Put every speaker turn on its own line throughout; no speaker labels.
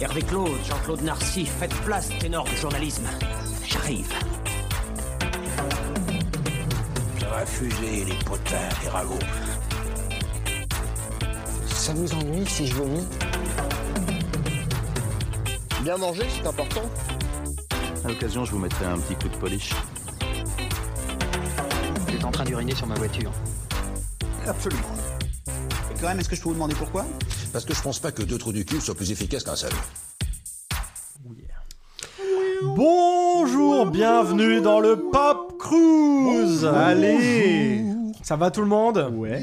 Hervé Claude, Jean-Claude Narcy, faites place, ténor du journalisme. J'arrive.
Ça va fuser les potins, les ragots.
Ça vous ennuie si je vomis
Bien manger, c'est important.
À l'occasion, je vous mettrai un petit coup de polish.
Vous êtes en train d'uriner sur ma voiture.
Absolument. Et quand même, est-ce que je peux vous demander pourquoi?
Parce que je pense pas que deux trous du cul soient plus efficaces qu'un seul.
Bonjour, bienvenue dans le Pop Cruise. Allez, ça va tout le monde?
Ouais.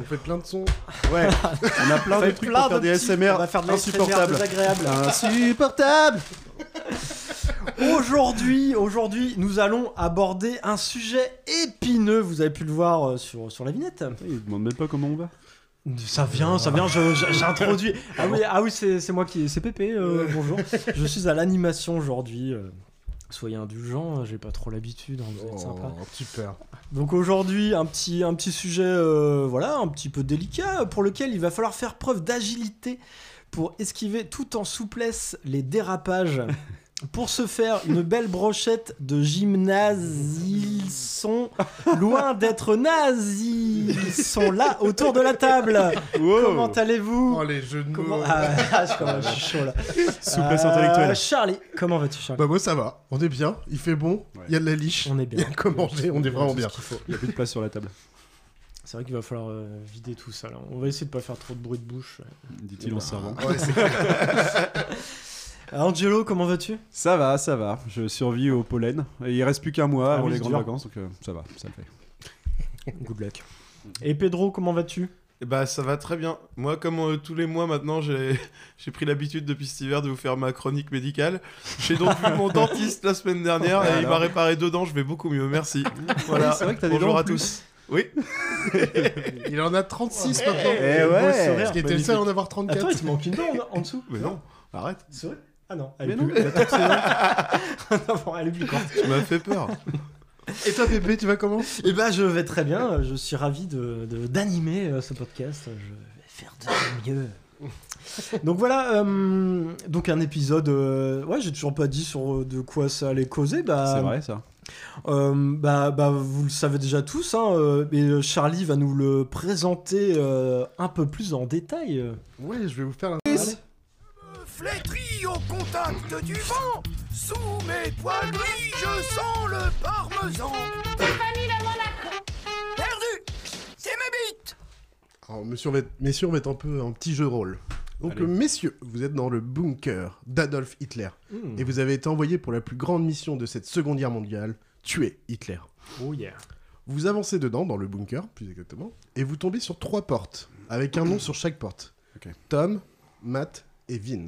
on fait plein de sons.
Ouais.
On a plein de trucs pour faire des SMR
On va faire de
insupportables.
désagréables.
Insupportable
Aujourd'hui, aujourd'hui, nous allons aborder un sujet épineux. Vous avez pu le voir euh, sur, sur la vignette.
Il demande même pas comment on va.
Ça vient, ça vient. J'introduis. Ah oui, ah oui, c'est moi qui, c'est Pépé. euh, bonjour. Je suis à l'animation aujourd'hui. euh, Soyez indulgents, j'ai pas trop l'habitude. hein, vous êtes sympa.
Oh, super.
Donc aujourd'hui, un petit, un petit sujet, euh, voilà, un petit peu délicat, pour lequel il va falloir faire preuve d'agilité pour esquiver tout en souplesse les dérapages. Pour ce faire, une belle brochette de gymnase, ils sont loin d'être nazis. Ils sont là autour de la table. Comment allez-vous
Oh, les jeux de
Comment...
mots.
Ah, ah, je, suis chaud là.
Souplesse
Euh,
intellectuelle.
Charlie, comment vas-tu Charlie
Bah moi ça va, on est bien, il fait bon, il y a de la liche,
On est
il
bien.
y a de quoi manger, on est vraiment bien. Il y a plus de place sur la table,
C'est vrai qu'il va falloir euh, vider tout ça. Là. On va essayer de pas faire trop de bruit de bouche.
dit-il en servant.
Angelo, comment vas-tu?
Ça va, ça va. Je survis au pollen. Et il reste plus qu'un mois
Ah
avant
oui,
les grandes
dur.
vacances, donc euh, ça va, ça le fait.
Good luck. Et Pedro, comment vas-tu?
Eh Bah ça va très bien. Moi comme euh, tous les mois maintenant j'ai pris l'habitude depuis cet hiver de vous faire ma chronique médicale. J'ai donc vu mon dentiste la semaine dernière et il m'a réparé deux dents, je vais beaucoup mieux, merci. Voilà.
c'est vrai que t'as des
Bonjour à tous. Oui.
Il en a 36
Eh,
maintenant.
eh,
ouais.
Parce qu'il était le seul à en avoir 34.
Attends, il te manque une dent en- en dessous?
Mais non, arrête.
C'est vrai? Ah non, elle
Mais
est
non,
plus... Non, bon, elle est courte.
Tu m'as fait peur.
Et toi Pépé, tu vas comment?
Eh ben, je vais très bien. Je suis ravi de de- d'animer euh, ce podcast. Je vais faire de mon mieux. Donc voilà, euh, donc un épisode. euh, ouais, j'ai toujours pas dit sur euh, de quoi ça allait causer. Bah,
C'est vrai, ça.
Euh, bah, bah, vous le savez déjà tous, hein, euh, mais euh, Charlie va nous le présenter euh, un peu plus en détail. euh.
Ouais, je vais vous faire un...
Contact du vent, sous mes poils gris, je sens le parmesan. Perdu C'est mes bites
Alors, monsieur, on va être- messieurs, on va être un peu un petit jeu de rôle. Donc,
Allez.
messieurs, vous êtes dans le bunker d'Adolf Hitler.
Hmm.
Et vous avez été envoyé pour la plus grande mission de cette seconde guerre mondiale, tuer Hitler.
Oh yeah.
Vous avancez dedans, dans le bunker, plus exactement, et vous tombez sur trois portes, avec un nom sur chaque porte. Tom, Matt et Vin.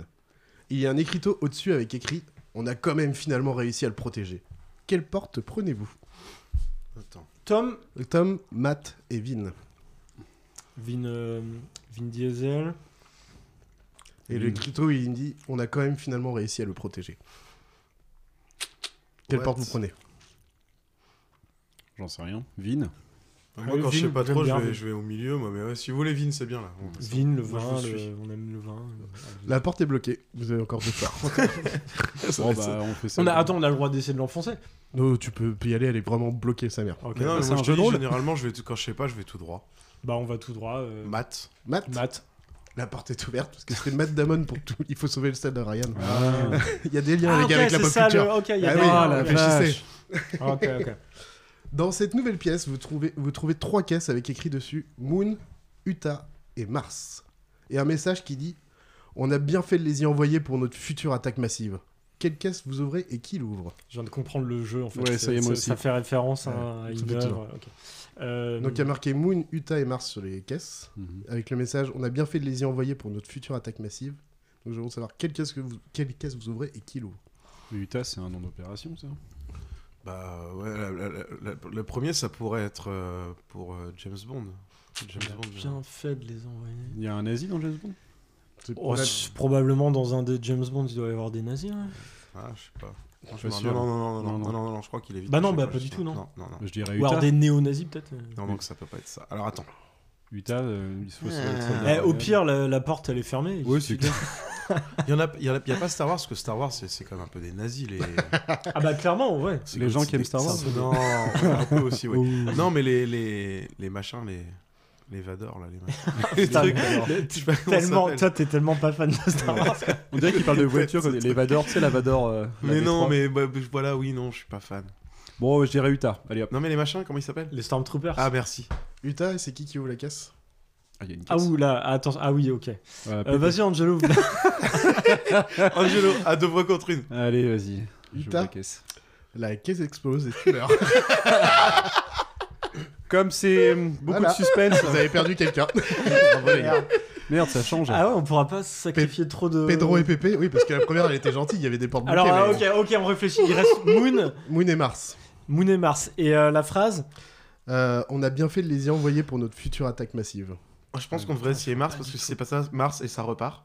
Il y a un écriteau au-dessus avec écrit « On a quand même finalement réussi à le protéger ». Quelle porte prenez-vous?
Attends.
Tom,
Tom, Matt et Vin.
Vin, euh, Vin Diesel.
Et l'écriteau, il dit « On a quand même finalement réussi à le protéger ». Quelle
What?
porte vous prenez?
J'en sais rien. Vin?
Moi quand je
Vin,
sais pas trop, je vais,
Vin.
je vais au milieu moi mais ouais, si vous voulez Vin c'est bien là. Bah, ça
Vin, le
Moi,
vin,
je vous
le-
suis.
on aime le vin.
La porte est bloquée. Vous avez encore deux fois.
Bon, bah, on fait ça.
On a, attends, on a le droit d'essayer de l'enfoncer.
Non, tu peux y aller, elle est vraiment bloquée, sa mère.
Mais non, mais
c'est
moi je te dis, généralement je vais tout- quand je sais pas, je vais tout droit.
Bah, on va tout droit. euh,
Matt.
Matt,
Matt.
la porte est ouverte parce que c'est Matt Damon pour tout. Il faut sauver le stade de Ryan.
Ah.
Il y a des liens,
Ah,
les
ok,
gars, avec la
c'est
pop
ça,
culture.
le- Ok, il y a
Ah
des- Ah. Ah, Ok, ok.
Dans cette nouvelle pièce, vous trouvez, vous trouvez trois caisses avec écrit dessus Moon, Utah et Mars. Et un message qui dit On a bien fait de les y envoyer pour notre future attaque massive. Quelle caisse vous ouvrez et qui l'ouvre?
Je viens de comprendre le jeu en fait.
Ouais, ça y est, moi aussi.
Ça fait référence à,
Ouais,
une œuvre. Euh,
Donc il y a marqué Moon, Utah et Mars sur les caisses,
Mhm.
avec le message On a bien fait de les y envoyer pour notre future attaque massive. Donc je veux savoir quelle caisse, que vous, quelle caisse vous ouvrez et qui l'ouvre.
Mais Utah, c'est un nom d'opération, ça
Bah ouais, la- la- la- la- le premier ça pourrait être euh, pour euh, James Bond. James
on a
Bond.
bien fait de les envoyer.
Il y a un nazi dans James Bond?
Oh, c'est- probablement dans un des James Bond, il doit y avoir des nazis. hein.
Ah, je sais pas.
Je suis
Non,
sûr.
non, non, non, non,
Non,
non,
non.
non, non, non, je crois qu'il est vite.
Bah non, bah
pas,
du tout, non.
Non, non, non.
Je dirais
Ou alors
Utah.
des néo-nazis peut-être.
Non, donc ça peut pas être ça. Alors attends.
Utah, euh, il faut se-
Eh,
se-
au pire, la, la porte elle est fermée. suffit
c'est clair.
Il y en a, il y en a, y a pas Star Wars parce que Star Wars c'est quand même un peu des nazis les.
Ah bah clairement, ouais.
c'est
Les gens qui aiment Star Wars
Non, un peu aussi, oui.
Ouh.
Non, mais les les les machins les les Vador là les machins. les trucs.
Tellement, toi t'es tellement pas fan de Star Wars.
On dirait qu'il parle de voiture, comme les Vador, tu sais, la Vador. euh, la
Mais non,
V3.
mais bah, voilà, oui, non, je suis pas fan.
Bon, je dirais Utah. Allez hop.
Non, mais les machins, comment ils s'appellent?
Les Stormtroopers.
Ah, merci.
Utah, et c'est qui qui ouvre la caisse?
Ah, il y a une
Ah ouh là, attends, ah oui, ok.
Ouais,
Euh. Vas-y Angelo.
Angelo, à deux voix contre une.
Allez, vas-y. La caisse.
La caisse explose et tu meurs.
Comme c'est hum, beaucoup
Voilà.
de suspense.
Vous avez perdu quelqu'un.
Merde, ça change.
ah ouais, on pourra pas sacrifier trop de.
Pedro et Pépé, oui, parce que la première elle était gentille, il y avait des portes
Alors
bloquées,
ah,
mais-
ok, ok, on réfléchit. Il reste Moon,
Moon et Mars.
Moon et Mars. Et euh, la phrase?
Euh, on a bien fait de les y envoyer pour notre future attaque massive.
Je pense qu'on devrait essayer Mars parce que si c'est pas ça, Mars et ça repart.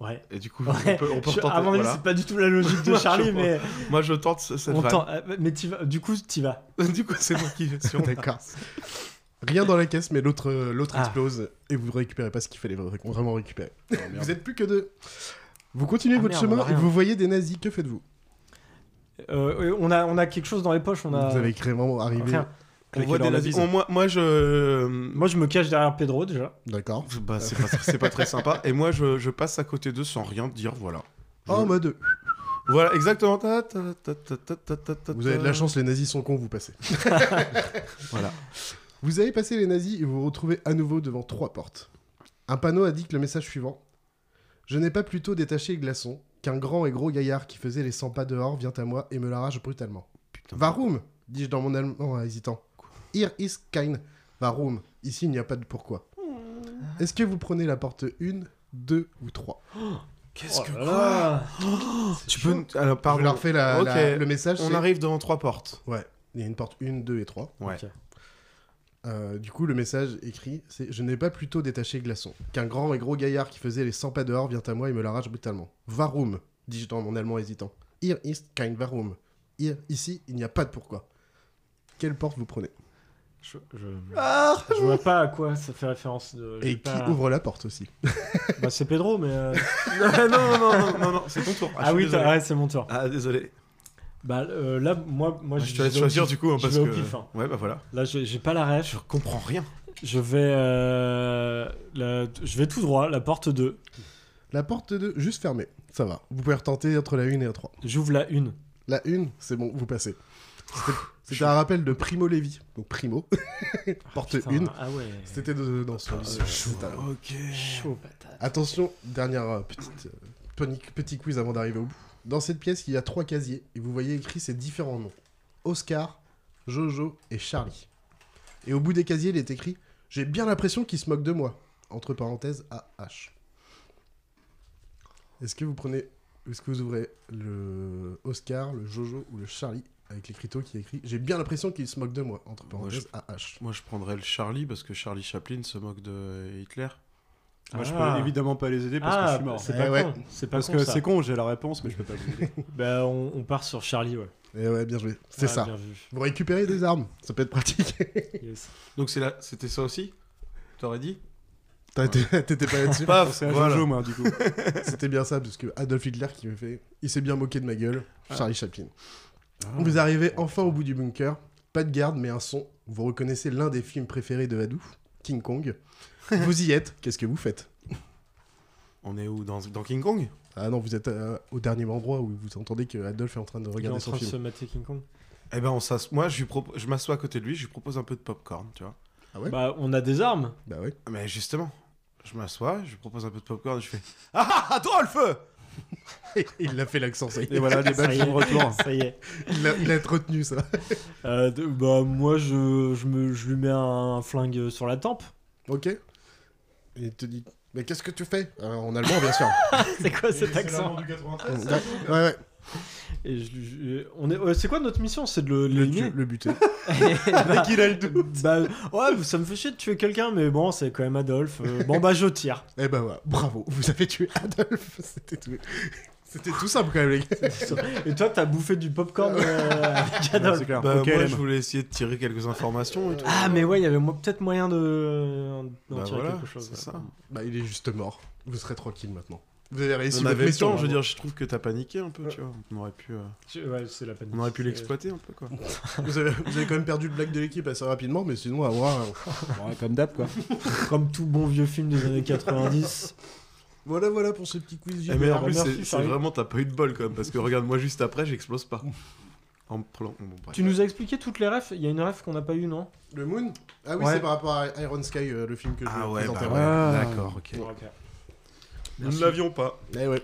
Ouais.
Et du coup,
Ouais.
on peut, on peut
Je-
retenter.
à mon avis,
voilà.
c'est pas du tout la logique de Charlie, mais
Moi, je tente ce- cette
on tend- euh, Mais t'y vas- du coup, t'y vas.
du coup, c'est moi qui vais sur
D'accord. Rien dans la caisse, mais l'autre euh, l'autre
Ah.
explose et vous récupérez pas ce qu'il fallait vra- vraiment récupérer.
Oh,
vous êtes plus que deux. Vous continuez
Ah,
votre
merde,
chemin et vous voyez des nazis. Que faites-vous?
Euh, on, a, on a quelque chose dans les poches. On a...
Vous avez vraiment arrivé.
Rien.
On voit
dans
des
la
nazis.
bise.
On- moi, moi, je.
Moi, je me cache derrière Pedro déjà.
D'accord.
Bah, c'est pas, c'est pas très sympa. Et moi, je, je passe à côté d'eux sans rien dire, voilà. Je-
En mode.
Voilà, exactement. Ta, ta, ta, ta, ta, ta, ta, ta,
Vous avez de la chance, les nazis sont cons, vous passez.
Voilà.
Vous avez passé les nazis et vous vous retrouvez à nouveau devant trois portes. Un panneau indique le message suivant. Je n'ai pas plutôt détaché le glaçon qu'un grand et gros gaillard qui faisait les 100 pas dehors vient à moi et me l'arrache brutalement.
Putain.
Varum dis-je dans mon allemand en hésitant. Hier is kein Varum. Ici, il n'y a pas de pourquoi. Est-ce que vous prenez la porte 1, 2 ou 3
Qu'est-ce
Oh
que
là là.
Tu peux. Alors,
Je
pardon.
leur fais la-
Ok.
la- le message.
On
c'est-
arrive devant trois portes.
Ouais, il y a une porte 1, 2 et 3.
Ouais.
Ok.
Euh, du coup, le message écrit, c'est Je n'ai pas plutôt détaché glaçon qu'un grand et gros gaillard qui faisait les 100 pas dehors vient à moi et me l'arrache brutalement. Varum, dis-je dans mon allemand hésitant. Hier ist kein Varum. Hier, ici, il n'y a pas de pourquoi. Quelle porte vous prenez?
Je, je... je vois pas à quoi ça fait référence. De...
Et
pas-
qui ouvre la porte aussi
Bah, c'est Pedro, mais. euh,
non, non, non, non, non, non, non, c'est ton tour.
Ah,
suis
oui, ouais, c'est mon tour.
Ah, désolé.
Bah euh, là, moi, moi
je te laisse choisir du coup, hein,
Je
parce
vais
que.
au pif, hein.
Ouais, bah voilà.
Là, j'ai pas la ref.
Je comprends rien.
Je vais, euh, la- je vais tout droit, la porte 2.
La porte 2, juste fermée. Ça va. Vous pouvez retenter entre la 1 et la 3.
J'ouvre la 1.
La 1, c'est bon, vous passez. C'était- un rappel de Primo Levi. Donc Primo. porte 1.
Ah ouais.
C'était de- dans son lycée. C'était un-
Ok.
chaud patate.
Attention, dernière euh, petite, euh, poni- petit quiz avant d'arriver au bout. Dans cette pièce, il y a trois casiers et vous voyez écrit ces différents noms Oscar, Jojo et Charlie. Et au bout des casiers, il est écrit J'ai bien l'impression qu'il se moque de moi. Entre parenthèses, AH. Est-ce que vous prenez. Est-ce que vous ouvrez le Oscar, le Jojo ou le Charlie? Avec l'écriteau qui est écrit J'ai bien l'impression qu'il se moque de moi. Entre
Moi,
parenthèses, AH.
Moi, je prendrais le Charlie parce que Charlie Chaplin se moque de Hitler.
Moi, je
Ah.
peux évidemment pas les aider parce que je
Ah,
suis mort.
c'est
Eh
pas
ouais.
con. C'est pas
Parce
con,
que c'est con, j'ai la réponse, mais je peux pas vous aider.
Bah, on, on part sur Charlie, ouais.
Et ouais, bien joué. C'est
Ah,
ça. Vous récupérez des armes. Ça peut être pratique.
Yes.
Donc, c'était ça aussi T'aurais dit?
T'étais pas là-dessus?
Paf
C'est un
voilà.
Jojo, moi, du coup.
C'était bien ça, parce que Adolf Hitler qui me fait. Il s'est bien moqué de ma gueule.
Ah.
Charlie Chaplin. Vous arrivez enfin au bout du bunker. Pas de garde, mais un son. Vous reconnaissez l'un des films préférés de Hadou, King Kong. vous y êtes. Qu'est-ce que vous faites?
On est où? Dans, dans King Kong?
Ah non, vous êtes euh, au dernier endroit où vous entendez que Adolf est en train de
Il est en
regarder son
train de
film.
se mater King Kong.
Eh ben, on moi, je, lui propo- je m'assois à côté de lui, je lui propose un peu de popcorn, tu vois.
Ouais?
Bah, on a des armes.
Bah ouais.
Mais justement, je m'assois, je lui propose un peu de popcorn et je fais Ah ah, Adolphe
Il l'a fait l'accent, ça y
Et
est.
voilà, les
y
sont de retour.
Ça y est.
Il a, il a retenu ça.
Euh, de- bah, moi, je, je, me, je lui mets un flingue sur la tempe.
ok. Et il te dit. Mais qu'est-ce que tu fais? Euh, En allemand, bien sûr.
c'est quoi cet accent
ouais, ouais.
Et je, je- on est, ouais, c'est quoi notre mission? C'est de le,
Le,
l'éliminer?
tu- le buter.
bah, qu'il a le bah, ouais, ça me fait chier de tuer quelqu'un, mais bon, c'est quand même Adolphe. Euh, bon, bah, je tire.
Eh ben voilà, bravo, vous avez tué Adolphe. C'était tout. C'était tout simple quand même, les gars.
Et toi, t'as bouffé du popcorn euh, avec Adolphe?
C'est clair.
Bah,
Ok,
moi,
LM.
je voulais essayer de tirer quelques informations et tout.
Ah, mais ouais, il y avait peut-être moyen de d'en
Bah
tirer
voilà,
quelque chose. ouais.
ça.
Bah, il est juste mort. Vous serez tranquille maintenant. Vous avez réussi
On
votre
avait le
mission,
temps, je veux dire, je trouve que t'as paniqué un peu, tu vois. On aurait pu, euh,
Ouais, c'est la panique.
on aurait pu l'exploiter un peu, quoi.
Vous avez, vous avez quand même perdu le blague de l'équipe assez rapidement, mais sinon, à voir. euh,
Ouais, comme d'hab, quoi.
Comme tout bon vieux film des années 90.
Voilà, voilà pour ce petit quiz.
Eh, mais en plus,
merci,
c'est- vraiment, t'as pas eu de bol, quand même, parce que regarde, moi, juste après, j'explose pas. En bon, bref.
Tu nous as expliqué toutes les refs Il y a une ref qu'on n'a pas eu, non?
Le Moon? Ah oui,
Ouais.
c'est par rapport à Iron Sky, euh, le film que je
Ah
vais
ouais,
présenter.
bah
ouais.
ouais. D'accord, ok.
Merci.
ne l'avions pas.
Eh ouais.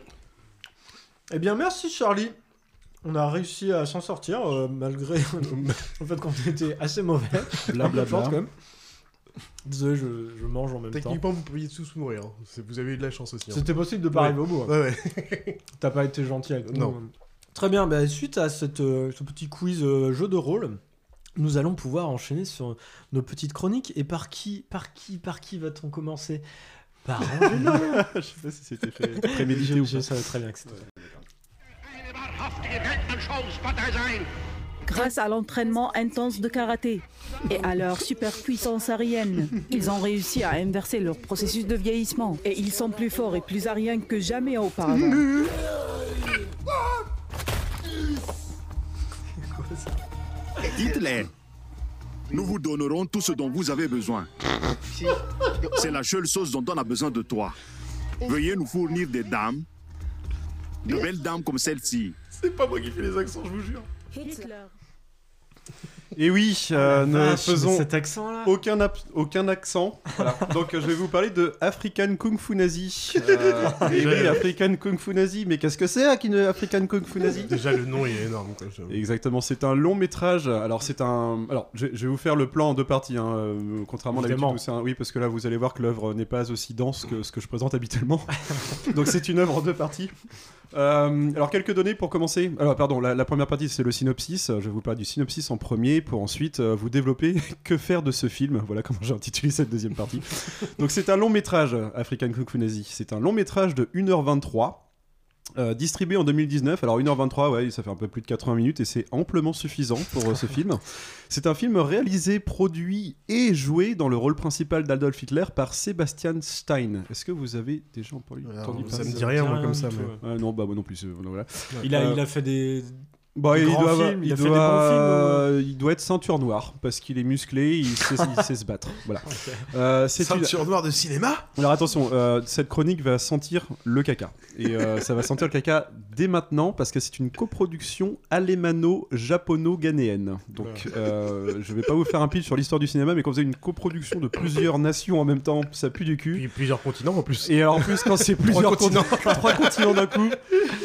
Eh bien, merci Charlie. On a réussi à s'en sortir euh, malgré le fait qu'on était assez mauvais.
Blablabla.
Forte, quand même. Désolé, je, je mange en même temps.
Techniquement, vous pouviez tous mourir. hein. Vous avez eu de la chance aussi. hein.
C'était possible de pas
Ouais.
arriver au bout. hein.
Ouais, ouais.
T'as pas été gentil avec nous.
Non.
Très bien, bah, suite à cette, euh, ce petit quiz euh, jeu de rôle, nous allons pouvoir enchaîner sur nos petites chroniques. Et par qui, par qui, par qui va-t-on commencer? Par Angelo
Je sais pas si c'était fait prémédité ou
Je
pas.
savais très bien que c'était.
Grâce à l'entraînement intense de karaté et à leur superpuissance aérienne, ils ont réussi à inverser leur processus de vieillissement. Et ils sont plus forts et plus ariens que jamais auparavant.
Dites-les. Nous vous donnerons tout ce dont vous avez besoin. C'est la seule chose dont on a besoin de toi. Veuillez nous fournir des dames, de belles dames comme celle-ci.
C'est pas moi qui fais les accents, je vous jure.
Hitler.
Et oui, euh, ne
Vache,
faisons
cet accent là
aucun, aucun accent. Voilà. Donc euh, je vais vous parler de African Kung Fu Nazi. Euh, et oui, African Kung Fu Nazi. Mais qu'est-ce que c'est African Kung Fu Nazi?
Déjà, le nom est énorme. Quoi.
Exactement, c'est un long métrage. Alors c'est un. Alors je, je vais vous faire le plan en deux parties, hein, euh, contrairement à.
Évidemment.
c'est un- Oui, parce que là vous allez voir que l'œuvre n'est pas aussi dense que ce que je présente habituellement. Donc c'est une œuvre en deux parties. Euh, alors quelques données pour commencer. Alors pardon, la, la première partie c'est le synopsis. Je vais vous parler du synopsis en premier pour ensuite euh, vous développer que faire de ce film. Voilà comment j'ai intitulé cette deuxième partie. Donc c'est un long métrage African Nazi. C'est un long métrage de 1h23. Euh, distribué en 2019, alors 1h23, ouais, ça fait un peu plus de 80 minutes et c'est amplement suffisant pour euh, ce film. C'est un film réalisé, produit et joué dans le rôle principal d'Adolf Hitler par Sebastian Stein. Est-ce que vous avez déjà entendu,
Alors,
entendu
ça
parler
me dit rien, moi, comme ça.
tout,
mais-
ouais.
Non, bah moi non plus. euh, voilà.
Il a,
Euh,
il a fait des.
Bah,
Des
il,
grands
doit,
films, il
il
a fait des
doit-
bons films,
euh, il doit être ceinture noire parce qu'il est musclé, il sait, il sait se battre. Voilà. Euh, c'est une-
Ceinture noire de cinéma?
Alors attention, euh, cette chronique va sentir le caca. Et euh, ça va sentir le caca dès maintenant parce que c'est une coproduction alémano-japono-ghanéenne. Donc euh, je vais pas vous faire un pitch sur l'histoire du cinéma, mais quand vous avez une coproduction de plusieurs nations en même temps, ça pue du cul.
Puis plusieurs continents en plus.
Et alors en plus quand c'est plusieurs
continents.
continents, trois continents d'un coup,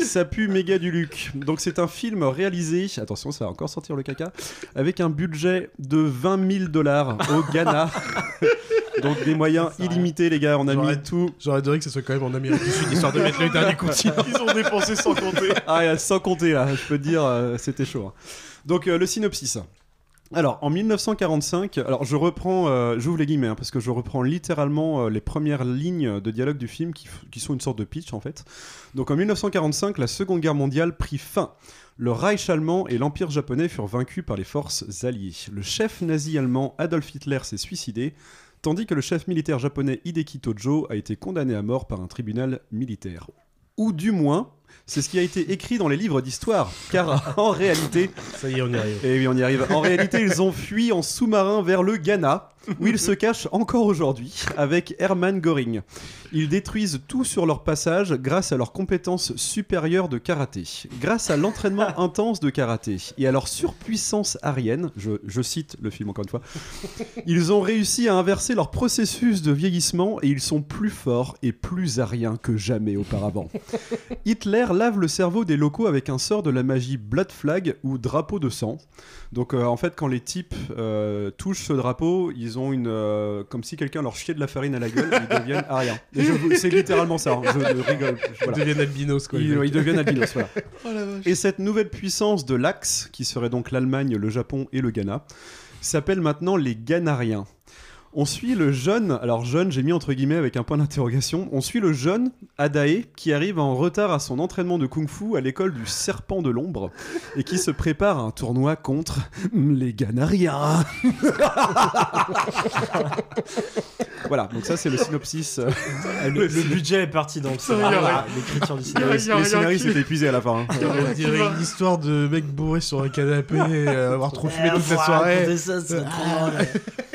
ça pue méga du luc. Donc c'est un film réalisé, attention ça va encore sortir le caca, avec un budget de 20 000 dollars au Ghana. Donc des moyens illimités les gars, on a mis tout.
J'aurais adoré que ce soit quand même en Amérique du Sud, histoire de mettre le dernier continent.
Ils ont dépensé sans compter.
Ah, sans compter là, je peux te dire, euh, c'était chaud. hein. Donc euh, le synopsis. Alors, en 1945, alors je reprends, euh, j'ouvre les guillemets, hein, parce que je reprends littéralement euh, les premières lignes de dialogue du film qui, qui sont une sorte de pitch en fait. Donc en 1945, la Seconde Guerre mondiale prit fin. Le Reich allemand et l'Empire japonais furent vaincus par les forces alliées. Le chef nazi allemand Adolf Hitler s'est suicidé, tandis que le chef militaire japonais Hideki Tojo a été condamné à mort par un tribunal militaire. Ou du moins, c'est ce qui a été écrit dans les livres d'histoire, car en réalité,
Ça y est, on y arrive.
et oui, on y arrive. En réalité, ils ont fui en sous-marin vers le Ghana, où ils se cachent encore aujourd'hui, avec Hermann Göring. Ils détruisent tout sur leur passage grâce à leurs compétences supérieures de karaté, grâce à l'entraînement intense de karaté et à leur surpuissance arienne. Je, je cite le film encore une fois. Ils ont réussi à inverser leur processus de vieillissement et ils sont plus forts et plus ariens que jamais auparavant. Hitler lave le cerveau des locaux avec un sort de la magie Blood Flag ou drapeau de sang. Donc euh, en fait, quand les types euh, touchent ce drapeau, ils ont une euh, comme si quelqu'un leur chiait de la farine à la gueule, ils deviennent ariens. C'est littéralement ça. hein, je, je rigole.
Ils
Voilà.
deviennent albinos, quoi.
Ils, ils deviennent albinos, voilà.
Oh la vache.
Et cette nouvelle puissance de l'Axe, qui serait donc l'Allemagne, le Japon et le Ghana, s'appelle maintenant les Ghanariens. On suit le jeune, alors jeune, j'ai mis entre guillemets avec un point d'interrogation, on suit le jeune Adae qui arrive en retard à son entraînement de kung-fu à l'école du Serpent de l'Ombre et qui se prépare à un tournoi contre les Ghanariens. Voilà, donc ça c'est le synopsis. euh,
le, le budget est parti dans le
a rien.
l'écriture du scénario.
les
qui-
scénaristes étaient épuisés à la fin. hein.
On dirait une histoire de mec bourré sur un canapé, euh, avoir trop fumé toute la soirée.
ça,
Ah.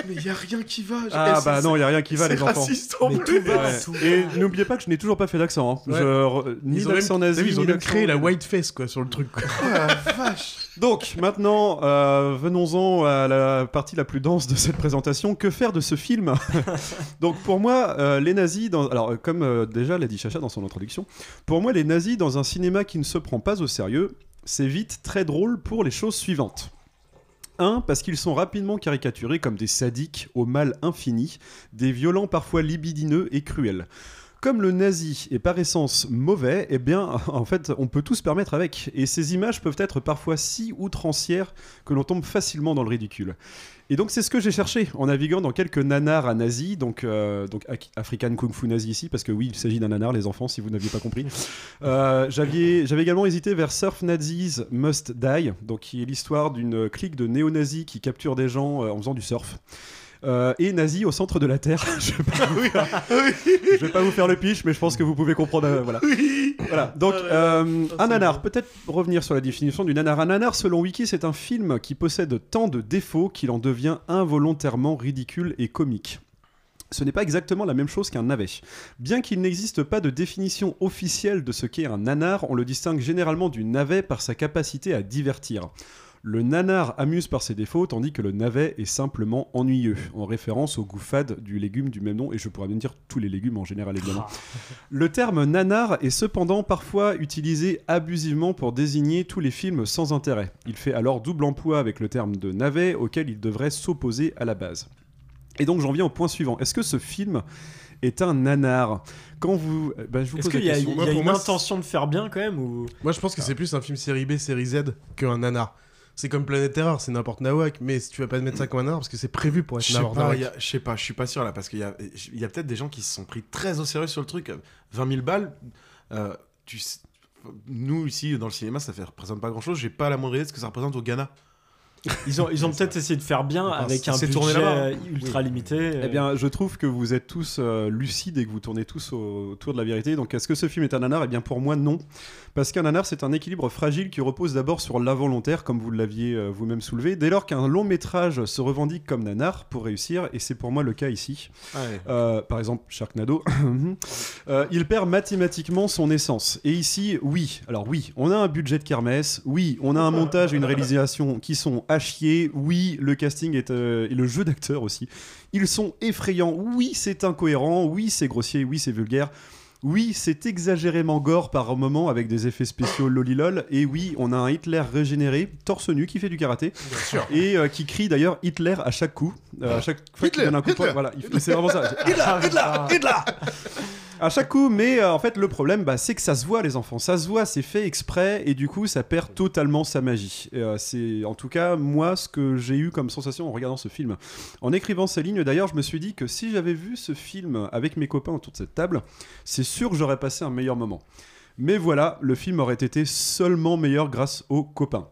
Mais il y a rien qui va.
Ah
Eh,
bah non, il y a rien qui va les enfants.
raciste en
Mais
plus.
tout va,
Ouais.
tout
Et n'oubliez pas que je n'ai toujours pas fait d'accent. hein.
Ouais.
Je re- ni d'accent nazi,
ils ont même créé la white face quoi sur le truc. quoi.
Oh la vache.
Donc maintenant, euh, venons-en à la partie la plus dense de cette présentation. Que faire de ce film Donc pour moi, euh, les nazis, dans... alors euh, comme euh, déjà l'a dit Chacha dans son introduction, pour moi les nazis dans un cinéma qui ne se prend pas au sérieux, c'est vite très drôle pour les choses suivantes. Un, parce qu'ils sont rapidement caricaturés comme des sadiques au mal infini, des violents parfois libidineux et cruels. Comme le nazi est par essence mauvais, eh bien, en fait, on peut tout se permettre avec. Et ces images peuvent être parfois si outrancières que l'on tombe facilement dans le ridicule. Et donc, c'est ce que j'ai cherché en naviguant dans quelques nanars à nazis, donc, euh, donc African Kung Fu nazi ici, parce que oui, il s'agit d'un nanar, les enfants, si vous n'aviez pas compris. Euh, J'avais j'avais également hésité vers Surf Nazis Must Die, donc qui est l'histoire d'une clique de néo-nazis qui capture des gens euh, en faisant du surf. Euh, et nazi au centre de la Terre. je vais faire, je vais pas vous faire le pitch, mais je pense que vous pouvez comprendre. euh, voilà. Voilà. Donc, euh, un nanar. Peut-être revenir sur la définition du nanar. Un nanar, selon Wiki, c'est un film qui possède tant de défauts qu'il en devient involontairement ridicule et comique. Ce n'est pas exactement la même chose qu'un navet. Bien qu'il n'existe pas de définition officielle de ce qu'est un nanar, on le distingue généralement du navet par sa capacité à divertir. Le nanar amuse par ses défauts, tandis que le navet est simplement ennuyeux, en référence au goût fade du légume du même nom, et je pourrais même dire tous les légumes en général évidemment. Le terme nanar est cependant parfois utilisé abusivement pour désigner tous les films sans intérêt. Il fait alors double emploi avec le terme de navet auquel il devrait s'opposer à la base. Et donc j'en viens au point suivant. Est-ce que ce film est un nanar? Quand vous, euh, bah, je vous
Est-ce qu'il y a, y une
moi,
intention de faire bien quand même ou
Moi je pense que c'est plus un film série B, série Z qu'un nanar. C'est comme Planète Terror, c'est n'importe nawak, mais si tu vas pas mettre ça comme un parce que c'est prévu pour être n'importe nawak.
je sais pas, je suis pas sûr là parce qu'il y a, il y a peut-être des gens qui se sont pris très au sérieux sur le truc. 20 000 balles, euh, tu nous ici dans le cinéma ça fait, représente pas grand chose. J'ai pas la moindre idée de ce que ça représente au Ghana.
Ils ont, ils ont peut-être essayé de faire bien
Enfin,
avec un budget euh, ultra limité.
Eh bien, je trouve que vous êtes tous euh, lucides et que vous tournez tous au- autour de la vérité. Donc, est-ce que ce film est un nanar Eh bien, pour moi, non. Parce qu'un nanar, c'est un équilibre fragile qui repose d'abord sur l'involontaire, comme vous l'aviez euh, vous-même soulevé. Dès lors qu'un long métrage se revendique comme nanar pour réussir, et c'est pour moi le cas ici,
Ouais.
euh, par exemple Sharknado, euh, il perd mathématiquement son essence. Et ici, oui, alors oui, on a un budget de kermesse, oui, on a un montage et une réalisation qui sont à chier, oui, le casting est, euh, et le jeu d'acteurs aussi, ils sont effrayants, oui, c'est incohérent, oui, c'est grossier, oui, c'est vulgaire. Oui, c'est exagérément gore par moment avec des effets spéciaux lolilol. Et oui, on a un Hitler régénéré, torse nu, qui fait du karaté. Et euh, qui crie d'ailleurs Hitler à chaque coup. Euh, à chaque fois qu'il
Hitler,
donne un coup de poing,
Hitler.
voilà, il- c'est vraiment ça. Hitler, Hitler, Hitler à chaque coup, mais euh, en fait, le problème, bah, c'est que ça se voit, les enfants. Ça se voit, c'est fait exprès, et du coup, ça perd totalement sa magie. Euh, c'est en tout cas, moi, ce que j'ai eu comme sensation en regardant ce film. En écrivant ces lignes, d'ailleurs, je me suis dit que si j'avais vu ce film avec mes copains autour de cette table, c'est sûr que j'aurais passé un meilleur moment. Mais voilà, le film aurait été seulement meilleur grâce aux copains.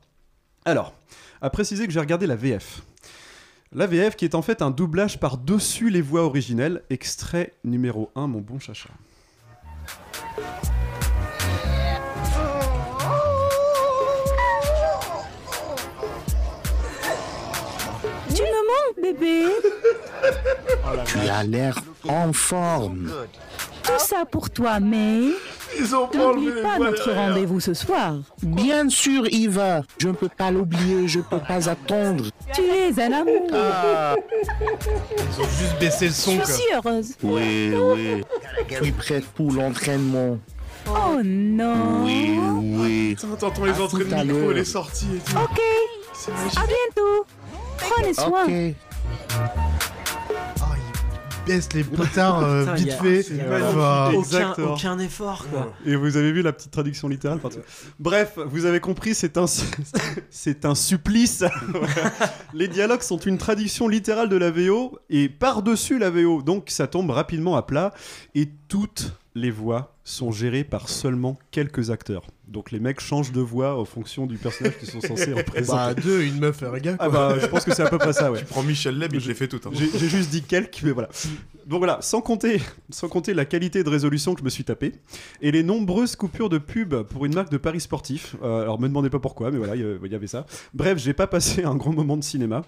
Alors, à préciser que j'ai regardé la VF. La VF qui est en fait un doublage par-dessus les voix originelles. Extrait numéro 1, mon bon chacha.
Tu me manques, bébé.
Tu as l'air en forme.
Tout ça pour toi, mais
Ils ont pas enlevé
n'oublie pas notre rendez-vous ce soir.
Bien sûr, Eva. Je ne peux pas l'oublier, je ne peux pas attendre.
Tu es un amour.
Ils ont juste baissé le
Je
son
suis
quoi.
si heureuse.
Oui, oui. Je suis prête pour l'entraînement.
Oh non.
Oui, oui.
T'entends les entrées de micro les sorties et tout.
Ok. À bientôt. Prenez soin.
Baissent les potards euh,
Putain,
vite
y a-
fait.
y a
Enfin,
aucun,
Exactement.
aucun effort quoi.
Et vous avez vu la petite traduction littérale Bref, vous avez compris, c'est un, c'est un supplice. Les dialogues sont une traduction littérale de la VO et par-dessus la VO, donc ça tombe rapidement à plat et toutes les voix sont gérés par seulement quelques acteurs. Donc les mecs changent de voix en fonction du personnage qu'ils sont censés représenter.
Bah, deux, une meuf et un gars.
Ah bah, je pense que c'est à peu près ça, ouais.
Tu prends Michel Leb, il les fait tout. Hein.
J'ai juste dit quelques, mais voilà. Donc voilà, sans compter, sans compter la qualité de résolution que je me suis tapé et les nombreuses coupures de pub pour une marque de paris sportif. Euh, alors me demandez pas pourquoi, mais voilà, il y avait- il y avait ça. Bref, j'ai pas passé un grand moment de cinéma.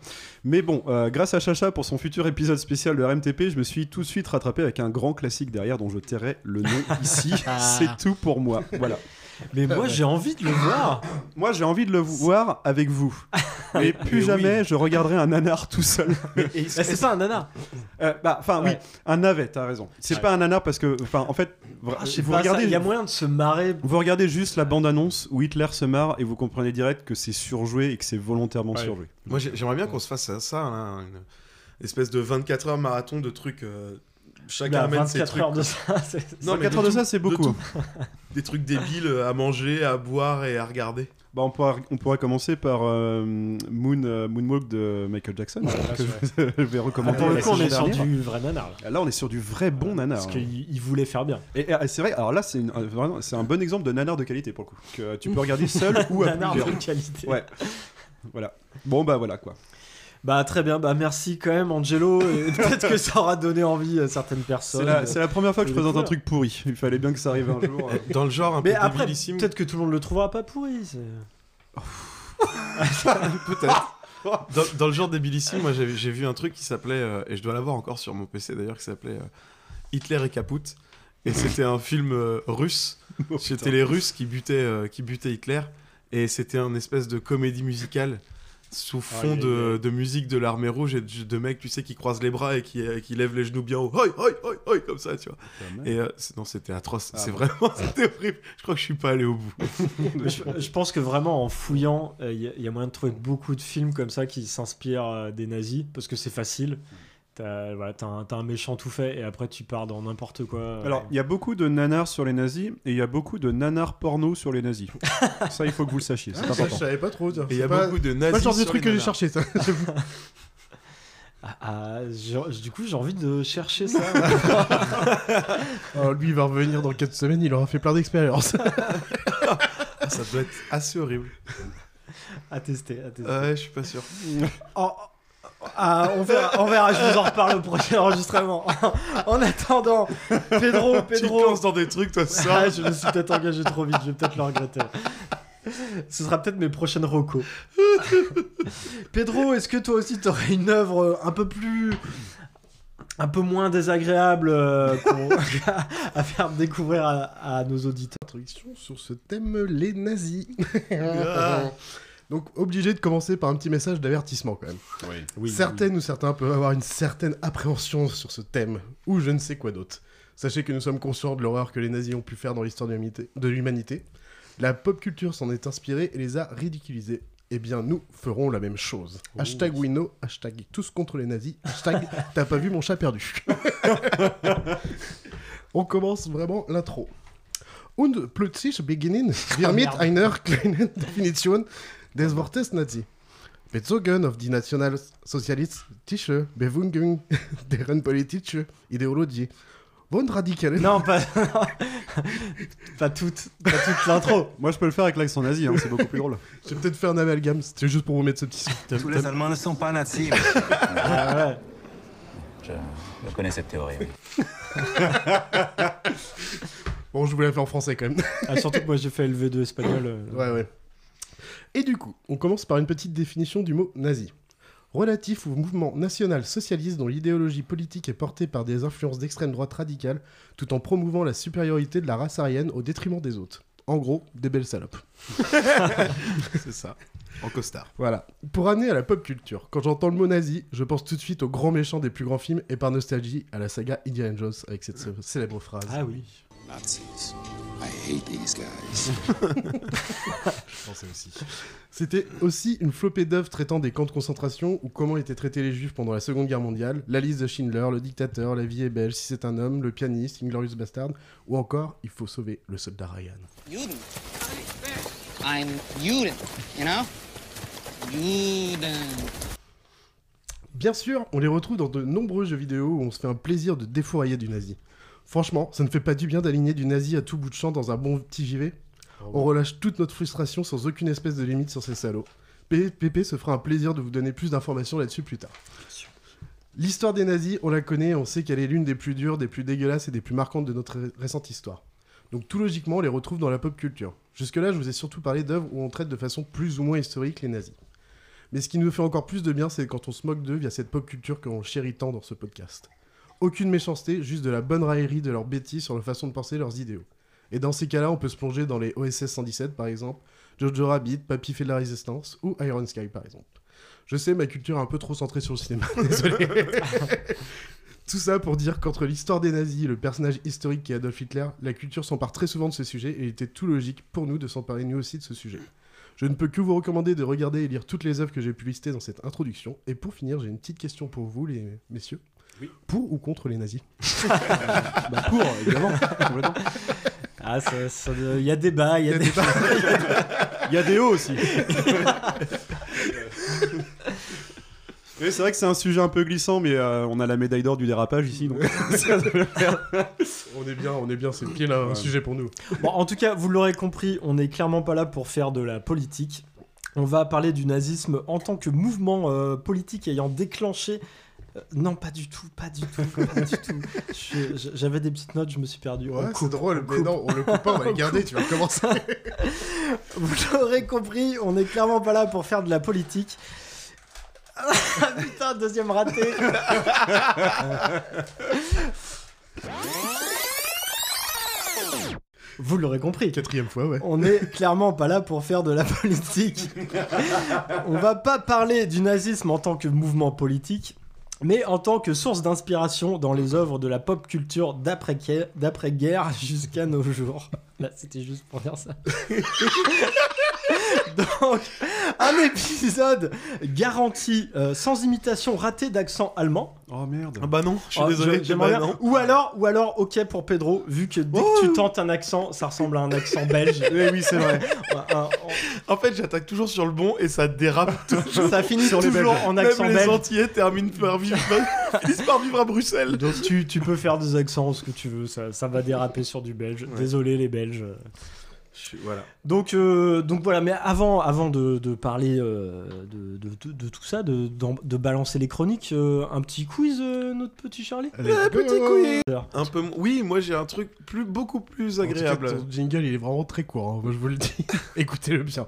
Mais bon, euh, grâce à Chacha pour son futur épisode spécial de RMTP, je me suis tout de suite rattrapé avec un grand classique derrière dont je tairai le nom ici. C'est tout pour moi. Voilà.
Mais moi, j'ai envie de le voir.
Moi, j'ai envie de le voir avec vous. Mais plus
Mais
jamais je regarderai un nanar tout seul.
Bah, c'est pas un nanar.
Euh, bah, enfin, oui, un navet, t'as raison. C'est
Ouais.
pas un nanar parce que, enfin, en fait,
Ah,
vous regardez.
il y a moyen de se marrer.
Vous regardez juste la bande-annonce où Hitler se marre et vous comprenez direct que c'est surjoué et que c'est volontairement
Ouais.
surjoué.
Moi, j'ai- j'aimerais bien qu'on se fasse ça, une espèce de 24 heures marathon de trucs. euh, chacun amène ses
24
trucs.
heures de ça, c'est-
Non, mais
24 heures de
tout-
ça, c'est beaucoup.
tout. Des trucs débiles euh, à manger, à boire et à regarder.
Bah, on, pourra, on pourrait commencer par euh, Moon, euh, Moonwalk de Michael Jackson, que je, je vais recommander.
Ah, pour le
la
coup, on
saison
est sur
dernière.
du vrai nanar. là.
Là, on est sur du vrai bon nanar.
Parce
hein.
qu'il il voulait faire bien.
Et, et, c'est vrai, alors là, c'est une- un- vraiment, c'est un bon exemple de nanar de qualité pour le coup. Que tu peux regarder seul ou à
Nanar
plusieurs.
de qualité.
Ouais. Voilà. Bon, bah voilà quoi.
Bah très bien, bah merci quand même Angelo, et peut-être que ça aura donné envie à certaines personnes.
C'est la, c'est la première fois que je présente un truc pourri. Il fallait bien que ça arrive un jour. euh.
Dans le genre un
Mais
peu
après,
débilissime.
peut-être que tout le monde le trouvera pas pourri. c'est-
Peut-être. Dans, dans le genre débilissime, moi j'ai j'ai vu un truc qui s'appelait, euh, et je dois l'avoir encore sur mon PC d'ailleurs, qui s'appelait euh, Hitler et Caput. Et c'était un film euh, russe.
Oh,
c'était les Russes qui butaient, euh, qui butaient Hitler. Et c'était un espèce de comédie musicale sous fond
Aïe, aïe,
de, musique de l'armée rouge et de, de mecs, tu sais, qui croisent les bras et qui, euh, qui lèvent les genoux bien haut. Hoi, hoi, hoi, hoi, comme ça, tu vois. Et euh, non, c'était atroce.
Ah
c'est
bon.
vraiment, c'était horrible. Je crois que je suis pas allé au bout.
Je, je pense que vraiment en fouillant, il y, a- y a moyen de trouver beaucoup de films comme ça qui s'inspirent euh, des nazis parce que c'est facile. T'as voilà, t'as un, t'as un méchant tout fait et après tu pars dans n'importe quoi.
Alors, il y a beaucoup de nanars sur les nazis et il y a beaucoup de nanars porno sur les nazis. ça, il faut que vous le sachiez. C'est
Ah, ça, je savais pas trop.
il y
C'est
a
pas-
beaucoup de
c'est pas
nazis
le genre de
sur
truc que j'ai cherché, ça.
ah, ah, du coup, j'ai envie de chercher ça.
Alors, lui, il va revenir dans 4 semaines, il aura fait plein d'expériences.
Ah, ça doit être assez horrible.
à tester, à tester.
Ouais, je suis pas sûr.
Oh, ah, on, verra, on verra, je vous en reparle au prochain enregistrement. en attendant, Pedro,
Tu
Pedro.
lances dans des trucs, toi, ce soir.
Ah, je me suis peut-être engagé trop vite, je vais peut-être le regretter. Ce sera peut-être mes prochaines recos. Pedro, est-ce que toi aussi t'aurais une œuvre un peu plus. un peu moins désagréable euh, à faire découvrir à, à nos auditeurs?
Introduction sur ce thème, les nazis.
Ah.
Donc, obligé de commencer par un petit message d'avertissement quand même.
Oui,
Certaines ou certains peuvent avoir une certaine appréhension sur ce thème, ou je ne sais quoi d'autre. Sachez que nous sommes conscients de l'horreur que les nazis ont pu faire dans l'histoire de l'humanité-. La pop culture s'en est inspirée et les a ridiculisés. Eh bien, nous ferons la même chose. Hashtag we know, hashtag tous contre les nazis, hashtag t'as pas vu mon chat perdu. On commence vraiment l'intro. Und plötzlich beginnen wir mit
merde.
einer kleinen Definition des Wortes Nazi. Bezogen auf die nationalsozialistische Bewungung deren politische Ideologie. Von radikale.
Non, pas. pas toute, pas toute l'intro.
Moi, je peux le faire avec l'accent nazi, hein, c'est beaucoup plus drôle.
J'ai peut-être fait un amalgame, c'était juste pour vous mettre ce petit.
Tous les Allemands ne sont pas nazis.
Ah, ouais.
Je, je connais cette théorie. oui.
Bon, je voulais la faire en français quand même.
Ah, surtout que moi j'ai fait LV2 espagnol. euh,
Ouais, ouais. Et du coup, on commence par une petite définition du mot nazi. Relatif au mouvement national-socialiste dont l'idéologie politique est portée par des influences d'extrême droite radicale, tout en promouvant la supériorité de la race aryenne au détriment des autres. En gros, des belles salopes.
C'est ça. En costard.
Voilà. Pour amener à la pop culture, quand j'entends le mot nazi, je pense tout de suite au grand méchant des plus grands films et par nostalgie à la saga Indiana Jones avec cette cé- célèbre phrase.
Ah oui.
Nazis. I hate these guys.
Je pensais aussi. C'était aussi une flopée d'œuvres traitant des camps de concentration ou comment étaient traités les juifs pendant la Seconde Guerre mondiale, la liste de Schindler, le dictateur, la vie est belle, si c'est un homme, le pianiste, Inglorious Bastard, ou encore Il faut sauver le soldat Ryan.
Juden. I'm Juden, you know? Juden.
Bien sûr, on les retrouve dans de nombreux jeux vidéo où on se fait un plaisir de défourailler du nazi. Franchement, ça ne fait pas du bien d'aligner du nazi à tout bout de champ dans un bon petit JV On relâche toute notre frustration sans aucune espèce de limite sur ces salauds. Pépé se fera un plaisir de vous donner plus d'informations là-dessus plus tard. L'histoire des nazis, on la connaît, on sait qu'elle est l'une des plus dures, des plus dégueulasses et des plus marquantes de notre ré- récente histoire. Donc tout logiquement, on les retrouve dans la pop culture. Jusque-là, je vous ai surtout parlé d'œuvres où on traite de façon plus ou moins historique les nazis. Mais ce qui nous fait encore plus de bien, c'est quand on se moque d'eux via cette pop culture que l'on chérit tant dans ce podcast. Aucune méchanceté, juste de la bonne raillerie de leurs bêtises sur la façon de penser leurs idéaux. Et dans ces cas-là, on peut se plonger dans les OSS 117 par exemple, Jojo Rabbit, Papy fait de la résistance ou Iron Sky par exemple. Je sais, ma culture est un peu trop centrée sur le cinéma, désolé. Tout ça pour dire qu'entre l'histoire des nazis et le personnage historique qui est Adolf Hitler, la culture s'empare très souvent de ce sujet et il était tout logique pour nous de s'emparer nous aussi de ce sujet. Je ne peux que vous recommander de regarder et lire toutes les œuvres que j'ai pu lister dans cette introduction. Et pour finir, j'ai une petite question pour vous, les messieurs. Pour ou contre les nazis
Bah, pour, évidemment. complètement. Ah, ça- ça- il y a débat, il y a,
Il y a
débat.
Il y a des hauts aussi. Oui, c'est vrai que c'est un sujet un peu glissant, mais euh, on a la médaille d'or du dérapage ici, donc.
On est bien, on est bien, c'est un
Ouais.
sujet pour nous.
Bon, en tout cas, vous l'aurez compris, on n'est clairement pas là pour faire de la politique. On va parler du nazisme en tant que mouvement euh, politique ayant déclenché. Euh, non, pas du tout, pas du tout, pas du tout. J'avais des petites notes, je me suis perdu.
Ouais, c'est drôle, mais non, on le coupe pas, on va le
On
garder, tu vas recommencer.
Vous l'aurez compris, on n'est clairement pas là pour faire de la politique. Ah putain, deuxième raté. Vous l'aurez compris.
Quatrième fois, ouais.
On n'est clairement pas là pour faire de la politique. On va pas parler du nazisme en tant que mouvement politique, mais en tant que source d'inspiration dans les œuvres de la pop culture d'après-guerre jusqu'à nos jours. Là, c'était juste pour dire ça. Donc, un épisode garanti euh, sans imitation ratée d'accent allemand.
Oh merde.
Ah bah non, je suis
Oh,
désolé.
je- j'aimerais
bah
bien.
non.
Ou alors, ou alors, ok pour Pedro, vu que dès que tu tentes un accent, ça ressemble à un accent belge.
Oui, oui, c'est vrai.
Un- un-
En fait, j'attaque toujours sur le bon et ça dérape toujours.
Ça finit
sur les
toujours en accent
Même les
belge.
Antillais terminent par vivre, finissent par vivre à Bruxelles.
Donc tu, tu peux faire des accents, ce que tu veux, ça, ça va déraper sur du belge. Désolé les Belges.
Voilà.
Donc, euh, donc voilà, mais avant, avant de, de parler euh, de, de- de- de tout ça, de, balancer les chroniques, euh, un petit quiz, euh, notre petit Charlie
Allez,
Ouais,
go
petit quiz. Un peu. Oui, moi j'ai un truc plus, beaucoup plus
En tout cas,
agréable.
ton jingle, il est vraiment très court, hein, moi, je vous le dis. Écoutez-le bien.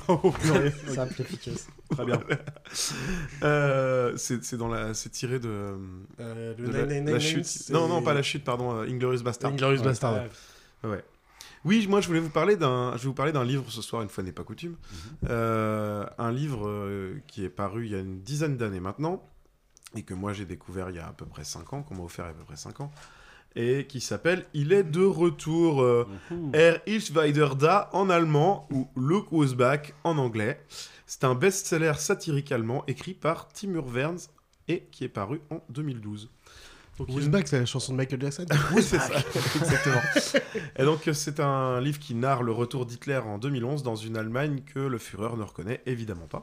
Oh purée.
Simple, efficace.
Très bien.
Euh, c'est c'est dans la, c'est tiré de,
Euh,
de la,
999,
la chute.
c'est-
Non, non, pas la chute, pardon. euh, Inglorious Bastard.
Inglorious
Ouais.
Bastard.
Ouais. Ouais. Oui, moi je voulais vous parler d'un, je vais vous parler d'un livre ce soir, une fois n'est pas coutume.
Mhm.
Euh, un livre euh, qui est paru il y a une dizaine d'années maintenant et que moi j'ai découvert il y a à peu près 5 ans, qu'on m'a offert il y a à peu près 5 ans, et qui s'appelle Il est de retour. euh, Er ist wieder da en allemand ou Look was back en anglais. C'est un best-seller satirique allemand écrit par Timur Verns et qui est paru en 2012. Donc,
Who's
il-
Back, c'est la chanson de Michael Jackson
oui, c'est ça, exactement. Et donc, c'est un livre qui narre le retour d'Hitler en 2011 dans une Allemagne que le Führer ne reconnaît évidemment pas.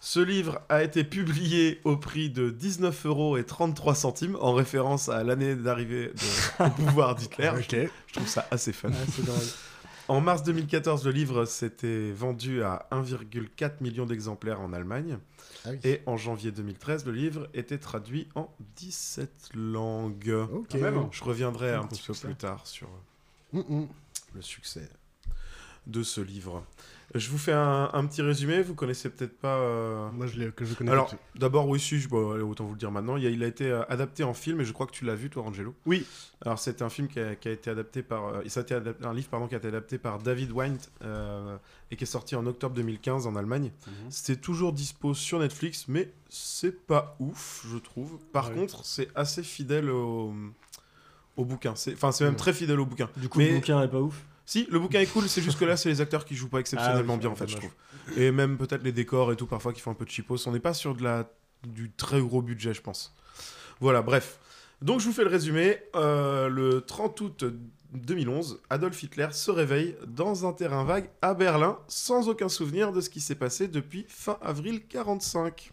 Ce livre a été publié au prix de 19 euros et 33 centimes en référence à l'année d'arrivée au pouvoir d'Hitler.
Ok.
Je trouve ça assez fun.
Ah.
En mars 2014, le livre s'était vendu à 1,4 million d'exemplaires en Allemagne.
Ah oui.
Et en janvier 2013, le livre était traduit en 17 langues.
Ok.
Quand même. Je reviendrai
Un
un petit peu plus tard sur
Mm, mm.
le succès de ce livre. Je vous fais un, un petit résumé, vous connaissez peut-être pas... euh,
Moi, je l'ai- que je connais
Alors, d'abord, oui, si, je, bon, allez, autant vous le dire maintenant, il a, il a été euh, adapté en film, et je crois que tu l'as vu, toi, Angelo.
Oui.
Alors, c'est un film qui a, qui a été adapté par... euh, ça a été adapté- un livre, pardon, qui a été adapté par David Weint, euh, et qui est sorti en octobre 2015 en Allemagne. C'est toujours dispo sur Netflix, mais c'est pas ouf, je trouve. Par
Ouais.
contre, c'est assez fidèle au, au bouquin. C'est- Enfin, c'est même
Ouais.
très fidèle au bouquin.
Du coup,
Mais-
le bouquin est pas ouf?
Si, le bouquin est cool, c'est juste que là, c'est les acteurs qui jouent pas exceptionnellement
Ah oui,
bien, en fait, je trouve. Et même peut-être les décors et tout, parfois, qui font un peu de cheapos. On n'est pas sur de la... du très gros budget, je pense. Voilà, bref. Donc, je vous fais le résumé. Euh, le 30 août 2011, Adolf Hitler se réveille dans un terrain vague à Berlin sans aucun souvenir de ce qui s'est passé depuis fin avril 45.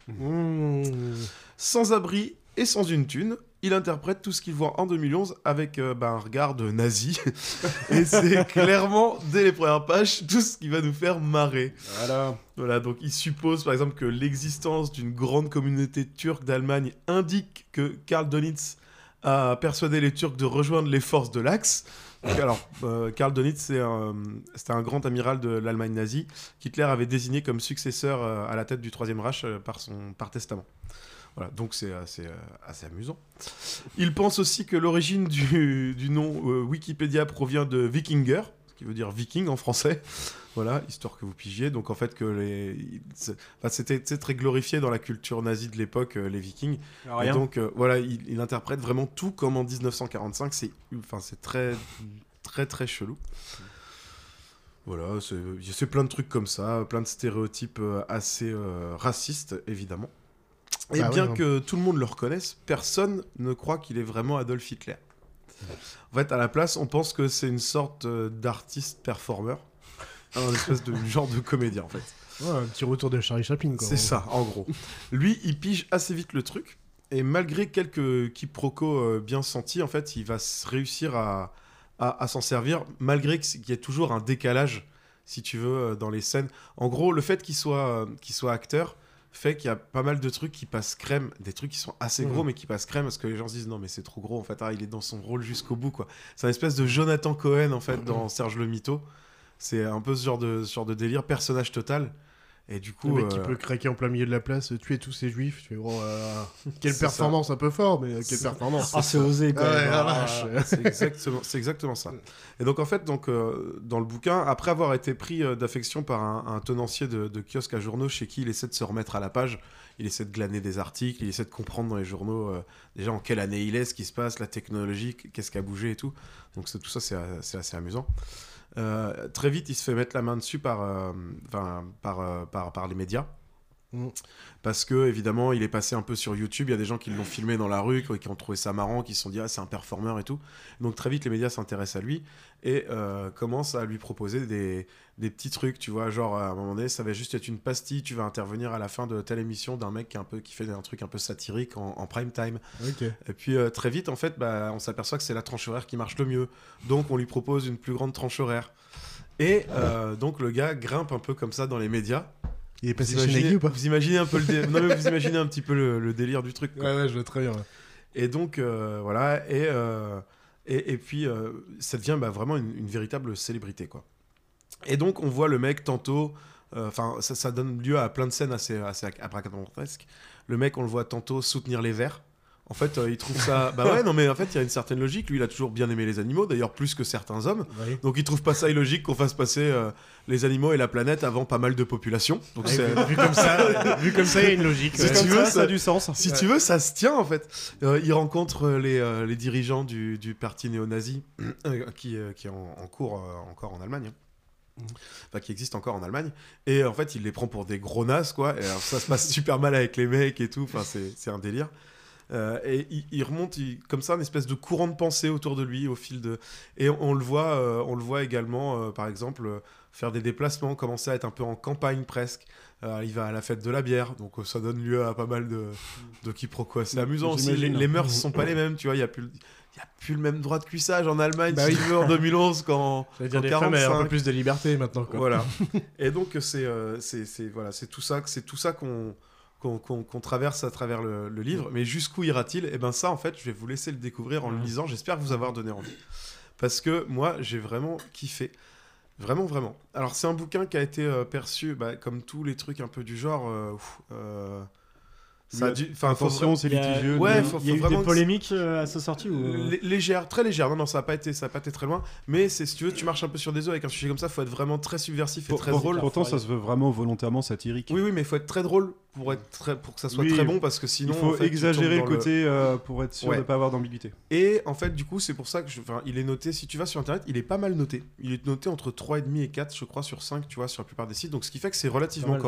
Sans abri et sans une thune, il interprète tout ce qu'il voit en 2011 avec euh, bah, un regard de nazi. et c'est clairement, dès les premières pages, tout ce qui va nous faire marrer.
Voilà.
Voilà, donc il suppose par exemple que l'existence d'une grande communauté turque d'Allemagne indique que Karl Donitz a persuadé les Turcs de rejoindre les forces de l'Axe. Alors, euh, Karl Donitz, c'est un- c'était un, grand amiral de l'Allemagne nazie qu'Hitler avait désigné comme successeur euh, à la tête du Troisième Reich par, son, par testament. Voilà, donc c'est assez, euh, assez amusant. Il pense aussi que l'origine du, du nom euh, Wikipédia provient de Vikinger, ce qui veut dire viking en français. Voilà, histoire que vous pigiez. Donc en fait que les, c'est- enfin, c'était très glorifié dans la culture nazie de l'époque, euh, les Vikings.
Ah, rien.
Et donc euh, voilà, il, il interprète vraiment tout comme en 1945. C'est, enfin très, très très chelou. Voilà, c'est, plein de trucs comme ça, plein de stéréotypes assez euh, racistes évidemment. Et
Bah
bien
ouais,
que tout le monde le reconnaisse, personne ne croit qu'il est vraiment Adolf Hitler. En fait, à la place, on pense que c'est une sorte euh, d'artiste performeur, un espèce de genre de comédien en fait.
Ouais, un petit retour de Charlie Chaplin, quoi.
C'est ça, en gros. Lui, il pige assez vite le truc, et malgré quelques quiproquos euh, bien sentis, en fait, il va réussir à, à, à s'en servir, malgré qu'il y ait toujours un décalage, si tu veux, euh, dans les scènes. En gros, le fait qu'il soit, qu'il soit acteur fait qu'il y a pas mal de trucs qui passent crème, des trucs qui sont assez gros,
Mhm.
mais qui passent crème, parce que les gens se disent non, mais c'est trop gros, en fait, ah, il est dans son rôle jusqu'au bout, quoi. C'est un espèce de Jonathan Cohen, en fait, dans Serge le Mytho. C'est un peu ce genre de, ce genre de délire, personnage total. Et du coup.
Le mec qui
euh,
peut craquer en plein milieu de la place, tuer tous ces juifs. Tu fais, oh, euh, quelle
C'est
performance un peu fort, mais quelle performance.
Ah, c'est osé,
Ouais, la
Ah,
vache.
c'est exactement, ça. Et donc en fait, donc euh, dans le bouquin, après avoir été pris euh, d'affection par un, un tenancier de, de kiosque à journaux chez qui il essaie de se remettre à la page, il essaie de glaner des articles, il essaie de comprendre dans les journaux euh, déjà en quelle année il est, ce qui se passe, la technologie, qu'est-ce qui a bougé et tout. Donc c'est- tout ça, c'est euh, c'est assez amusant. Euh, très vite, il se fait mettre la main dessus par, euh, par, euh, par, par les médias.
Mm.
Parce que, évidemment, il est passé un peu sur YouTube. Il y a des gens qui l'ont filmé dans la rue, qui qui ont trouvé ça marrant, qui se sont dit, ah, c'est un performeur et tout. Donc, très vite, les médias s'intéressent à lui et euh, commencent à lui proposer des, des petits trucs, tu vois. Genre, à un moment donné, ça va juste être une pastille. Tu vas intervenir à la fin de telle émission d'un mec qui, est un peu, qui fait un truc un peu satirique en, en prime time. Et puis, euh, très vite, en fait, bah, on s'aperçoit que c'est la tranche horaire qui marche le mieux. Donc, on lui propose une plus grande tranche horaire. Et euh, donc, le gars grimpe un peu comme ça dans les médias.
Il est passé
Vous
chez
imaginez-
ou pas
Vous imaginez un peu le, dé- non, mais vous imaginez un petit peu le, le délire du truc. quoi.
Ouais, ouais, je vois très bien. ouais.
Et donc, euh, voilà. Et, et, et puis, ça devient bah, vraiment une, une véritable célébrité, quoi. Et donc, on voit le mec tantôt. euh, Enfin, ça, ça donne lieu à plein de scènes assez, assez abracadabrantesques. Le mec, on le voit tantôt soutenir les vers. En fait, euh, il trouve ça. Bah ouais, non, mais en fait, il y a une certaine logique. Lui, il a toujours bien aimé les animaux, d'ailleurs plus que certains hommes.
Oui.
Donc, il trouve pas ça illogique qu'on fasse passer euh, les animaux et la planète avant pas mal de population. Donc,
Ouais,
c'est-
vu- vu comme ça- vu comme ça, il y a une logique,
Si
ouais.
tu veux,
ça, ça a du sens.
Si
Ouais.
tu veux, ça se tient en fait. Euh, il rencontre les, les dirigeants du, du parti néo-nazi qui, qui est en, en cours encore en Allemagne. hein. Enfin, qui existe encore en Allemagne. Et en fait, il les prend pour des gros nazes, quoi. Et alors, ça se passe super mal avec les mecs et tout. Enfin, c'est un délire. Euh, et il, il remonte il- comme ça une espèce de courant de pensée autour de lui au fil de et on, on le voit euh, on le voit également euh, par exemple euh, faire des déplacements commencer à être un peu en campagne presque Euh, il va à la fête de la bière donc euh, ça donne lieu à pas mal de, de quiproquos c'est amusant aussi les, les mœurs sont pas les mêmes tu vois il y a plus il y a plus le même droit de cuissage en Allemagne
Bah
si
oui.
tu veux en 2011 qu'en
J'allais dire,
qu'en
les femmes, elles ont un
45.
peu plus de liberté maintenant, quoi.
Voilà. Et donc c'est euh, voilà tout ça tout ça qu'on traverse à travers le, le livre. Mais jusqu'où ira-t-il? Et ben ça en fait je vais vous laisser le découvrir en le lisant. J'espère vous avoir donné envie parce que moi j'ai vraiment kiffé. Vraiment, vraiment. Alors, c'est un bouquin qui a été euh, perçu bah, comme tous les trucs un peu du genre. euh, ça a
Oui,
dû- enfin,
attention, c'est
Il
litigieux.
il
Ouais,
y a-
faut,
il y a eu
vraiment
des
que-
polémiques euh, à sa sortie ou...
Lé- Légère, très légère. Non, non, ça n'a pas été, ça a pas été très loin. Mais c'est si tu veux, tu marches un peu sur des œufs avec un sujet comme ça. Faut être vraiment très subversif et
Pour-
très
pour-
drôle.
Pourtant, ça se veut vraiment volontairement satirique.
Oui, oui, mais il faut être très drôle pour être très, pour que ça soit
Oui,
très bon parce que sinon
il faut
en fait, tu
exagérer le côté euh, pour être sûr
Ouais.
de ne pas avoir d'ambiguïté.
Et en fait, du coup, c'est pour ça que je... enfin, il est noté. Si tu vas sur internet, il est pas mal noté. Il est noté entre 3,5 et 4, je crois, sur 5, tu vois, sur la plupart des sites. Donc, ce qui fait que c'est relativement
mal.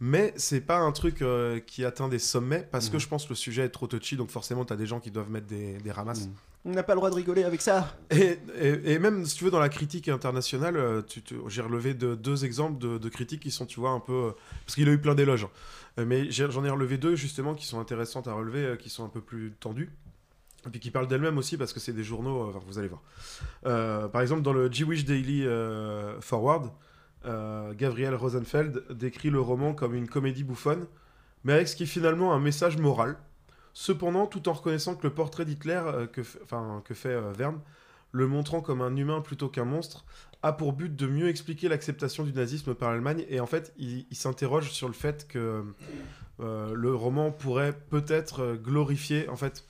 Mais c'est pas un truc euh, qui atteint des sommets parce que
Mhm.
je pense que le sujet est trop touchy. Donc, forcément, tu as des gens qui doivent mettre des, des ramasses.
Mhm. On n'a pas le droit de rigoler avec ça.
Et, et- et même, si tu veux, dans la critique internationale, euh, j'ai relevé de- deux exemples de, de critiques qui sont, tu vois, un peu... euh, parce qu'il a eu plein d'éloges. hein. Mais j'en ai relevé deux, justement, qui sont intéressantes à relever, qui sont un peu plus tendues. Et puis qui parlent d'elles-mêmes aussi, parce que c'est des journaux, enfin, vous allez voir. Euh, par exemple, dans le Jewish Daily euh, Forward, euh, Gabriel Rosenfeld décrit le roman comme une comédie bouffonne, mais avec ce qui est finalement un message moral. Cependant, tout en reconnaissant que le portrait d'Hitler euh, que, f- enfin, que fait euh, Verne, le montrant comme un humain plutôt qu'un monstre, a pour but de mieux expliquer l'acceptation du nazisme par l'Allemagne. Et en fait, il, il s'interroge sur le fait que euh, le roman pourrait peut-être euh, glorifier, en fait,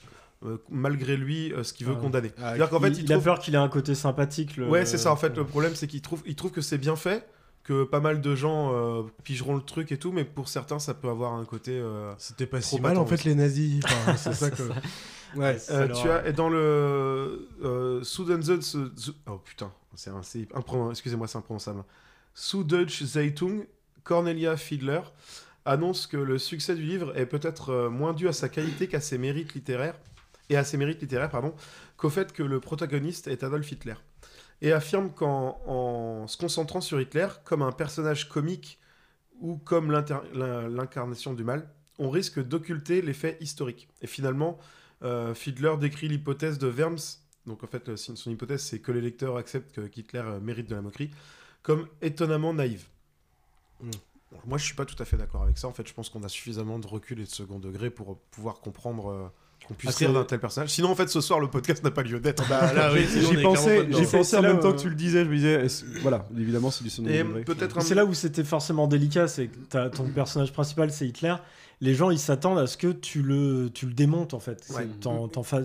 euh, malgré lui, euh, ce qu'il veut
Ah.
condamner.
Ah,
qu'en fait,
il,
il,
il a peur qu'il ait un côté sympathique. Le...
Ouais, c'est ça. En fait, le problème, c'est qu'il trouve, il trouve que c'est bien fait, que pas mal de gens euh, pigeront le truc et tout, mais pour certains, ça peut avoir un côté. euh,
C'était pas
trop
si mal en fait les nazis. Enfin, c'est ça que. Ouais.
Euh, tu as et dans le euh, Zu- oh putain, c'est un, impron- excusez-moi, c'est imprononçable. Süddeutsche Zeitung, Cornelia Fiedler annonce que le succès du livre est peut-être euh, moins dû à sa qualité qu'à ses mérites littéraires et à ses mérites littéraires pardon, qu'au fait que le protagoniste est Adolf Hitler et affirme qu'en en se concentrant sur Hitler comme un personnage comique ou comme l'incarnation du mal, on risque d'occulter les faits historiques. Et finalement, euh, Fiedler décrit l'hypothèse de Worms, donc en fait euh, son hypothèse c'est que les lecteurs acceptent que Hitler euh, mérite de la moquerie, comme étonnamment naïve. Alors, moi je suis pas tout à fait d'accord avec ça, en fait je pense qu'on a suffisamment de recul et de second degré pour pouvoir comprendre euh, qu'on puisse rire d'un tel personnage. Sinon en fait ce soir le podcast n'a pas lieu d'être. Bah, là, oui,
J'y pensais, j'y pensais en
là
même temps que tu le disais. Je me disais, voilà, évidemment, c'est du son
Et peut-être un-
C'est là où c'était forcément délicat, c'est que ton personnage principal c'est Hitler. Les gens ils s'attendent à ce que tu le, tu le démontes en fait,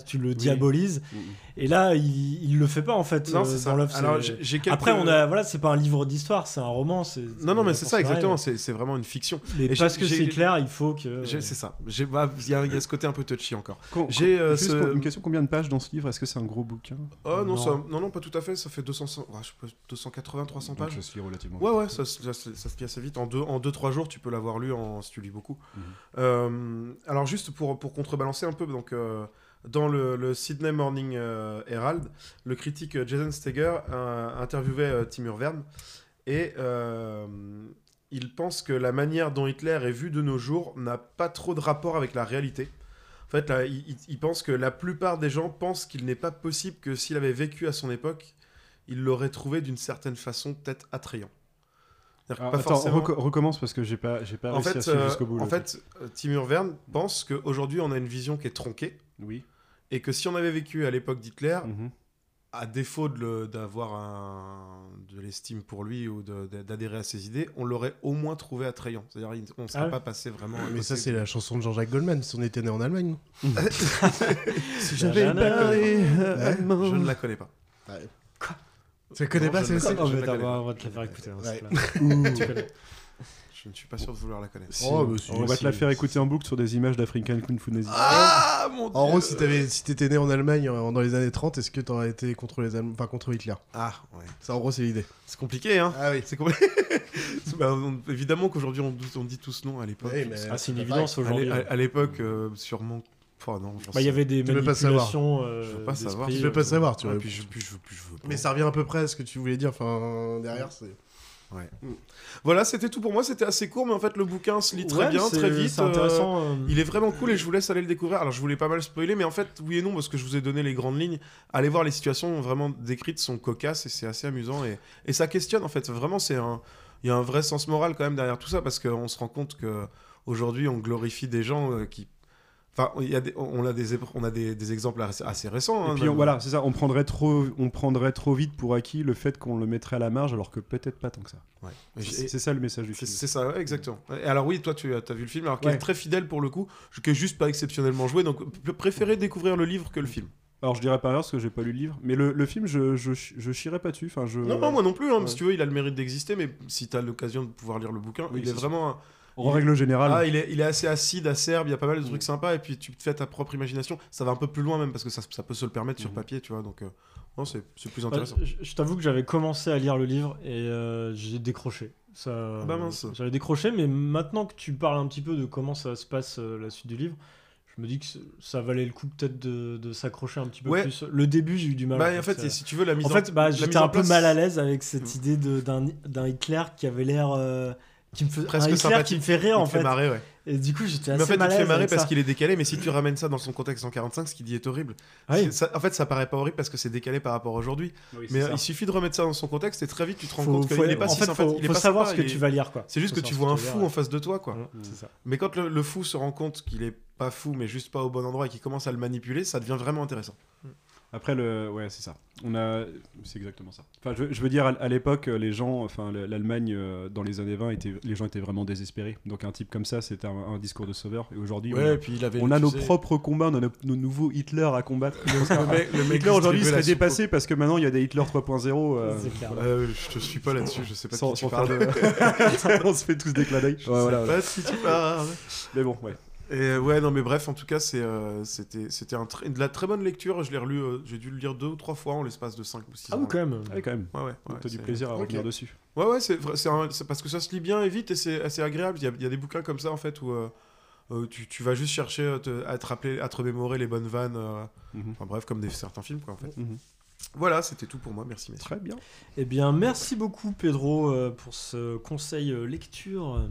tu le
Oui.
diabolises.
Mhm.
Et là il, il le fait pas en fait.
Non,
euh,
c'est ça.
dans
Alors, quelques-
Après on a voilà c'est pas un livre d'histoire, c'est un roman.
Non, non, mais c'est ça, exactement.
mais-
C'est c'est vraiment une fiction.
Mais
Et
parce que c'est Hitler, il faut que.
C'est ça. J'ai- bah, Il y, a- il y a ce côté un peu touchy encore. J'ai euh, ce-
une question combien de pages dans ce livre? Est-ce que c'est un gros bouquin?
Oh non,
Non.
ça- non, non, pas tout à fait. Ça fait 200, ouais, je sais pas, 280, 300
Donc
pages.
ça se lit relativement
Ouais, ouais, ça, se- ça se- ça se lit assez vite. En 2-3 en deux, trois jours, tu peux l'avoir lu en, si tu lis beaucoup.
Mhm.
Euh, alors, juste pour, pour contrebalancer un peu, donc, euh, dans le, Sydney Morning euh, Herald, le critique euh, Jason Steger euh, interviewait euh, Timur Verne et euh, il pense que la manière dont Hitler est vu de nos jours n'a pas trop de rapport avec la réalité. En fait, il- il pense que la plupart des gens pensent qu'il n'est pas possible que s'il avait vécu à son époque, il l'aurait trouvé d'une certaine façon peut-être attrayant.
Alors,
pas
attends,
forcément-
recommence parce que j'ai pas, j'ai pas
en
réussi
fait,
à suivre
euh,
jusqu'au bout.
en fait euh, Timur Verne pense qu'aujourd'hui on a une vision qui est tronquée.
Oui.
Et que si on avait vécu à l'époque d'Hitler,
Mhm.
à défaut de le- d'avoir un- de l'estime pour lui ou d'adhérer à ses idées, on l'aurait au moins trouvé attrayant. C'est-à-dire on ne serait
Ah ouais
pas passé vraiment. à
Mais ça, c'est la chanson de Jean-Jacques Goldman, si on était né en Allemagne.
Si
j'avais parlé.
Je ne la connais pas.
Quoi Tu la connais
Non,
pas celle-ci
on va- te la faire écouter, hein. Tu connais.
Je ne suis pas sûr de vouloir la connaître.
Si,
Oh, bah, si,
on va
si,
te la faire
si.
écouter en boucle sur des images d'African Kung Fu Nazi.
Ah mon
En gros, si t'avais, si t'étais né en Allemagne euh, dans les années 30, est-ce que t'aurais été contre les Allemands, enfin contre Hitler?
Ah ouais.
Ça, en gros, c'est l'idée.
C'est compliqué, hein
Ah oui.
C'est compliqué. Bah, on- évidemment qu'aujourd'hui on, dit- on dit tous non à l'époque.
Mais
Ah, c'est une évidence aujourd'hui.
À l'époque, euh, sûrement. Non,
Bah, il y avait des
Tu veux pas savoir.
manipulations. euh,
Je veux pas savoir.
d'esprit,
Tu veux pas
euh,
savoir, tu
Ouais,
vois.
puis je, puis je, puis je veux pas.
Mais ça revient à peu près à ce que tu voulais dire. Enfin, derrière, c'est.
Ouais. Voilà, c'était tout pour moi. C'était assez court, mais en fait, le bouquin se lit très
Ouais,
bien, très vite.
c'est intéressant,
euh,
euh.
Il est vraiment cool et je vous laisse aller le découvrir. Alors, je voulais pas mal spoiler, mais en fait, oui et non, parce que je vous ai donné les grandes lignes. Allez voir les situations vraiment décrites sont cocasses et c'est assez amusant et, et ça questionne en fait. Vraiment, c'est un. Il y a un vrai sens moral quand même derrière tout ça parce qu'on se rend compte que aujourd'hui on glorifie des gens euh, qui. Enfin, il y a des- on a des, épr- on a des, des exemples assez, récents.
Et
hein,
puis
même.
on- voilà, c'est ça, on prendrait, trop, on prendrait trop vite pour acquis le fait qu'on le mettrait à la marge alors que peut-être pas tant que ça.
Ouais.
C'est
Et-
ça le message du film.
c'est ça, ouais, exactement. Et alors oui, toi tu as, vu le film, alors qui
Ouais.
est très fidèle pour le coup, qui est juste pas exceptionnellement joué, donc préférez découvrir le livre que le film.
Alors je dirais pas parce que j'ai pas lu le livre, mais le, le film, je, je, je chierais pas dessus. Enfin, je...
Non, non, moi non plus, hein, si tu veux, il a le mérite d'exister, mais si tu as l'occasion de pouvoir lire le bouquin,
Oui,
il est vraiment... un-
En règle générale.
Ah, il est, il est assez acide, acerbe, il y a pas mal de trucs sympas, et puis tu te fais ta propre imagination. Ça va un peu plus loin même, parce que ça, ça peut se le permettre sur papier, tu vois, donc... euh, non, c'est c'est plus intéressant.
Ouais, je je t'avoue que j'avais commencé à lire le livre et euh, j'ai décroché. Ça,
bah mince.
J'avais décroché, mais maintenant que tu parles un petit peu de comment ça se passe euh, la suite du livre, je me dis que ça valait le coup peut-être de, de s'accrocher un petit peu
Ouais.
plus. Le début, j'ai eu du mal.
Bah,
en
en fait,
fait,
si tu veux, la mise
en
en-
fait, bah, j'étais un peu mal à l'aise avec cette idée de- d'un d'un Hitler qui avait l'air. Qui me fait,
Presque
un Hitler
sympathique.
qui me fait rire en
fait
fait.
marrer, ouais.
Et du coup, j'étais assez
Mais en fait, il te fait marrer parce qu'il est décalé, mais si tu ramènes ça dans son contexte en 45, ce qu'il dit est horrible.
Ah oui.
C'est- ça- en fait, ça paraît pas horrible parce que c'est décalé par rapport à aujourd'hui.
Oui,
mais
ça.
il suffit de remettre ça dans son contexte et très vite tu te rends
Faut-
compte qu'il
faut-
est pas
en
si
fait, faut-
il est
faut
pas
savoir
sympa,
ce que tu vas lire, quoi.
C'est juste que tu vois un fou en face de toi, quoi.
ça.
Mais quand le, le fou se rend compte qu'il est pas fou, mais juste pas au bon endroit et qu'il commence à le manipuler, ça devient vraiment intéressant.
Après, le... ouais, c'est ça. On a... C'est exactement ça. Enfin, je, je veux dire, à, à l'époque, les gens, enfin, l'Allemagne, euh, dans les années 20, était... les gens étaient vraiment désespérés. Donc, un type comme ça, c'était un, un discours de sauveur. Et aujourd'hui,
Ouais,
on a,
et puis il avait,
on a
tu
nos propres combats, on a nos, nos nouveaux Hitler à combattre.
Le mec- le mec
Hitler aujourd'hui serait dépassé parce que maintenant, il y a des Hitler 3.0. euh,
C'est clair.
Euh, je te suis pas là-dessus, je sais pas
sans,
qui tu parles.
de- on se fait tous des clins d'œil.
Je
Ouais,
sais
voilà,
pas
voilà.
qui tu parles.
Mais bon, ouais.
Et euh, ouais, non, mais bref, en tout cas, c'est, euh, c'était, c'était un tr- de la très bonne lecture. Je l'ai relu, euh, j'ai dû le lire deux ou trois fois en l'espace de 5 ou 6
Ah
ans.
oui, quand même.
Ouais, quand même.
Ouais, ouais. Ouais,
t'as du plaisir à revenir dessus.
Ouais, ouais, c'est, vrai- c'est, un- c'est parce que ça se lit bien et vite et c'est assez agréable. Il y a, il y a des bouquins comme ça, en fait, où euh, tu, tu vas juste chercher à te, à te rappeler, à te remémorer les bonnes vannes. euh,
Mhm.
Enfin bref, comme des, certains films, quoi, en fait.
Mhm.
Voilà, c'était tout pour moi. Merci, messieurs.
Très bien.
Eh bien, merci beaucoup, Pedro, euh, pour ce conseil euh, lecture.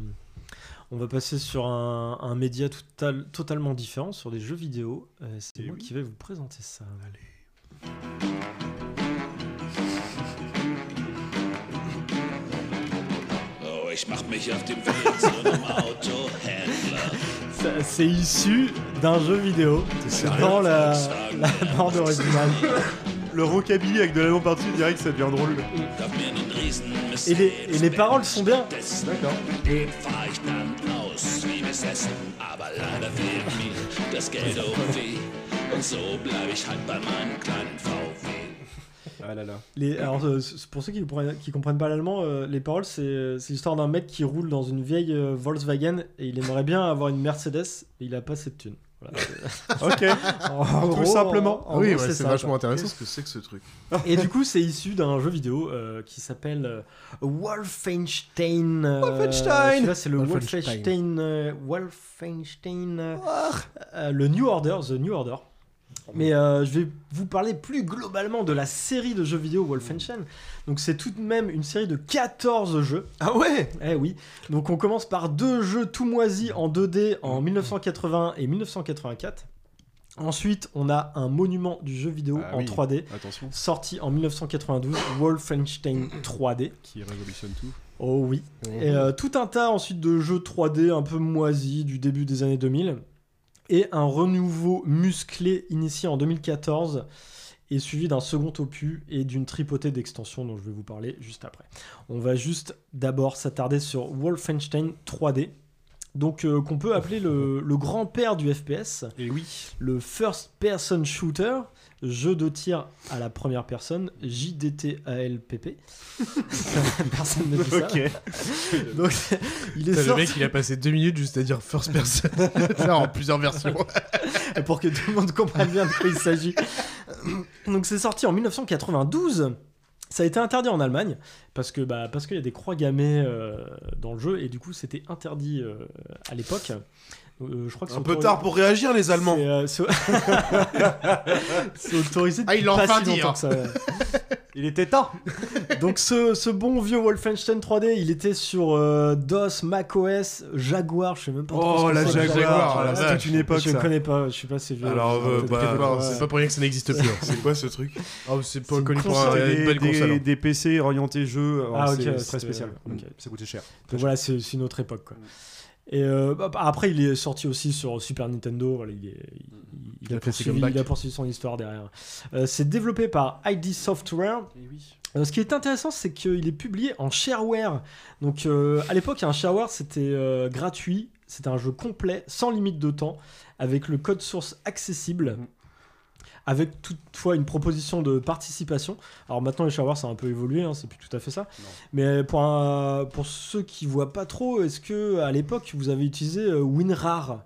On va passer sur un, un média total- totalement différent, sur les jeux vidéo. Euh, C'est
Eh
moi
oui.
qui vais vous présenter ça.
Oh, ich mach mich auf den Weg zu einem Autohändler.
Ça, C'est issu d'un jeu vidéo. C'est dans la, la bande originale.
Le rockabilly avec de la lampe par-dessus, direct, ça devient drôle.
Et les, et les paroles sont bien.
D'accord.
Ah là là.
Les, alors, euh, pour ceux qui comprennent, qui comprennent pas l'allemand, euh, les paroles, c'est c'est l'histoire d'un mec qui roule dans une vieille euh, Volkswagen et il aimerait bien avoir une Mercedes, mais il a pas cette thune. Voilà,
Ok.
En- en
Tout
gros,
simplement.
en- en
oui,
gros,
ouais, c'est
ça,
vachement
quoi.
intéressant.
Qu'est-ce que c'est que ce truc?
Et du coup, c'est issu d'un jeu vidéo euh, qui s'appelle euh, Wolfenstein. euh,
Wolfenstein
celui-là, c'est le
Wolfenstein.
Wolfenstein. euh, Wolfenstein. euh, euh, le New Order, The New Order. Mais euh, je vais vous parler plus globalement de la série de jeux vidéo Wolfenstein. Donc c'est tout de même une série de 14 jeux.
Ah ouais?
Eh oui. Donc on commence par deux jeux tout moisis en 2D en 1980 et 1984. Ensuite, on a un monument du jeu vidéo
Ah
en
oui.
3D
Attention.
sorti en 1992, Wolfenstein 3D.
Qui révolutionne tout.
Oh oui. Et euh, tout un tas ensuite de jeux 3D un peu moisis du début des années 2000. Et un renouveau musclé initié en 2014 et suivi d'un second opus et d'une tripotée d'extensions dont je vais vous parler juste après. On va juste d'abord s'attarder sur Wolfenstein 3D. Donc euh, qu'on peut appeler le, le grand-père du FPS,
Et oui.
le First Person Shooter, jeu de tir à la première personne, JDTALPP. Personne ne dit ça.
Ok.
Donc, il est
Putain, Le
sorti
mec, il a passé deux minutes juste à dire first person. Ça, en plusieurs versions.
pour que tout le monde comprenne bien de quoi il s'agit. Donc c'est sorti en 1992. Ça a été interdit en Allemagne parce que bah, parce qu'il y a des croix gammées euh, dans le jeu et du coup c'était interdit euh, à l'époque. Euh, je crois que
Un peu tard pour réagir, les Allemands.
C'est, euh, c'est- autorisé
Ah, il
depuis
l'a
pas
enfin
si
dit,
longtemps
hein.
que ça.
Il était temps.
Donc ce, ce bon vieux Wolfenstein 3D, il était sur euh, DOS, macOS, Jaguar, je sais même pas. trop
Oh la Jaguar, la c'est toute une époque
Je
ça.
connais pas, je suis pas assez vieux.
Alors, euh,
Peut-être
bah,
C'est pas-
ouais.
C'est pas pour rien que ça n'existe plus. hein.
C'est quoi ce truc?
Ah, c'est pas connu pour une
des,
belle console. hein.
des PC orientés jeux, alors
Ah, ok,
c'est très spécial.
ok.
Ça coûtait cher.
Donc voilà, c'est c'est une autre époque. Quoi. Et euh, bah, après, il est sorti aussi sur Super Nintendo. Voilà, il, est- il- il
Il
a
a fait ses
poursuivi, il a poursuivi son histoire derrière. Euh, c'est développé par ID Software. Euh, ce qui est intéressant, c'est qu'il est publié en shareware. Donc euh, à l'époque, un shareware, c'était euh, gratuit. C'était un jeu complet, sans limite de temps, avec le code source accessible. Avec toutefois une proposition de participation. Alors maintenant, les shareware, ça a un peu évolué, hein, c'est plus tout à fait ça. Mais pour, un- pour ceux qui voient pas trop, est-ce que à l'époque, vous avez utilisé euh, WinRAR?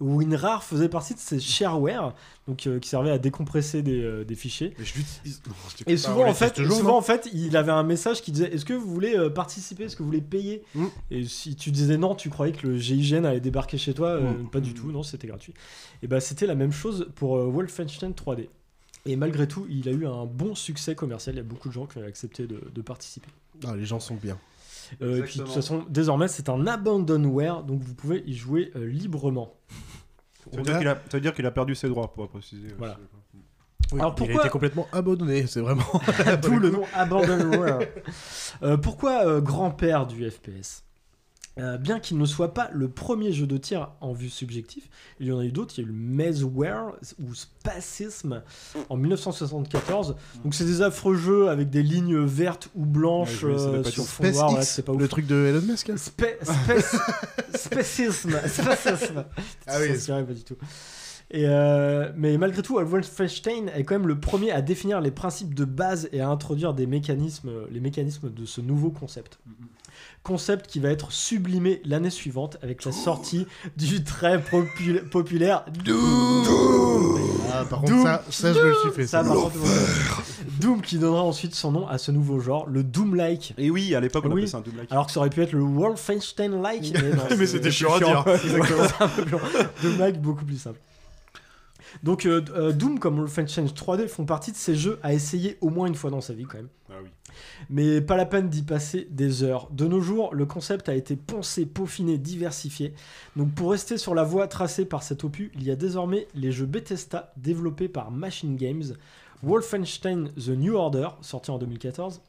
WinRAR faisait partie de ces shareware, donc euh, qui servaient à décompresser des, euh, des fichiers.
Mais je l'utilise- non, je t'écoute
Et
pas,
souvent,
on
en
l'utilise
fait,
toujours,
souvent
non
en fait, il avait un message qui disait Est-ce que vous voulez euh, participer? Est-ce que vous voulez payer?
Mm.
Et si tu disais non, tu croyais que le GIGN allait débarquer chez toi? Euh,
Mm.
Pas du tout, non, c'était gratuit. Et bah, c'était la même chose pour euh, Wolfenstein 3D. Et malgré tout, il a eu un bon succès commercial. Il y a beaucoup de gens qui ont accepté de, de participer.
Ah, les gens sont bien.
Euh, et puis de toute façon, désormais, c'est un abandonware, donc vous pouvez y jouer euh, librement.
Ça veut, dire qu'il a, ça veut dire qu'il a perdu ses droits, pour préciser.
Voilà.
Oui,
Alors
Il a
pourquoi
été complètement abandonné, c'est vraiment.
D'où le nom Abandonware. Euh, pourquoi euh, grand-père du FPS Euh, bien qu'il ne soit pas le premier jeu de tir en vue subjective, il y en a eu d'autres. Il y a eu le Mazeware ou Spacism en 1974. Donc c'est des affreux jeux avec des lignes vertes ou blanches
Ouais,
euh, sur fond noir. voilà, c'est pas ouf.
le truc de Elon Musk. hein.
Spéc- Spécisme. Spécisme.
Ah oui.
Pas du tout. Et euh, mais malgré tout, Wolfenstein est quand même le premier à définir les principes de base et à introduire des mécanismes, les mécanismes de ce nouveau concept. Concept qui va être sublimé l'année suivante avec la sortie du très popul- populaire Doom.
Ah, par contre,
Doom.
ça, ça, je me le suis fait.
Ça,
ça.
par contre, Doom qui donnera ensuite son nom à ce nouveau genre, le Doom-like.
Et oui, à l'époque, on
Oui.
appelait ça un double like.
Alors que ça aurait pu être le Wolfenstein-like. Mais,
c'était chiant à dire.
Doom-like, beaucoup plus simple. Donc euh, euh, Doom comme Wolfenstein 3D font partie de ces jeux à essayer au moins une fois dans sa vie quand même.
Ah oui.
Mais pas la peine d'y passer des heures. De nos jours, le concept a été poncé, peaufiné, diversifié. Donc pour rester sur la voie tracée par cet opus, il y a désormais les jeux Bethesda développés par Machine Games, Wolfenstein The New Order, sorti en 2014,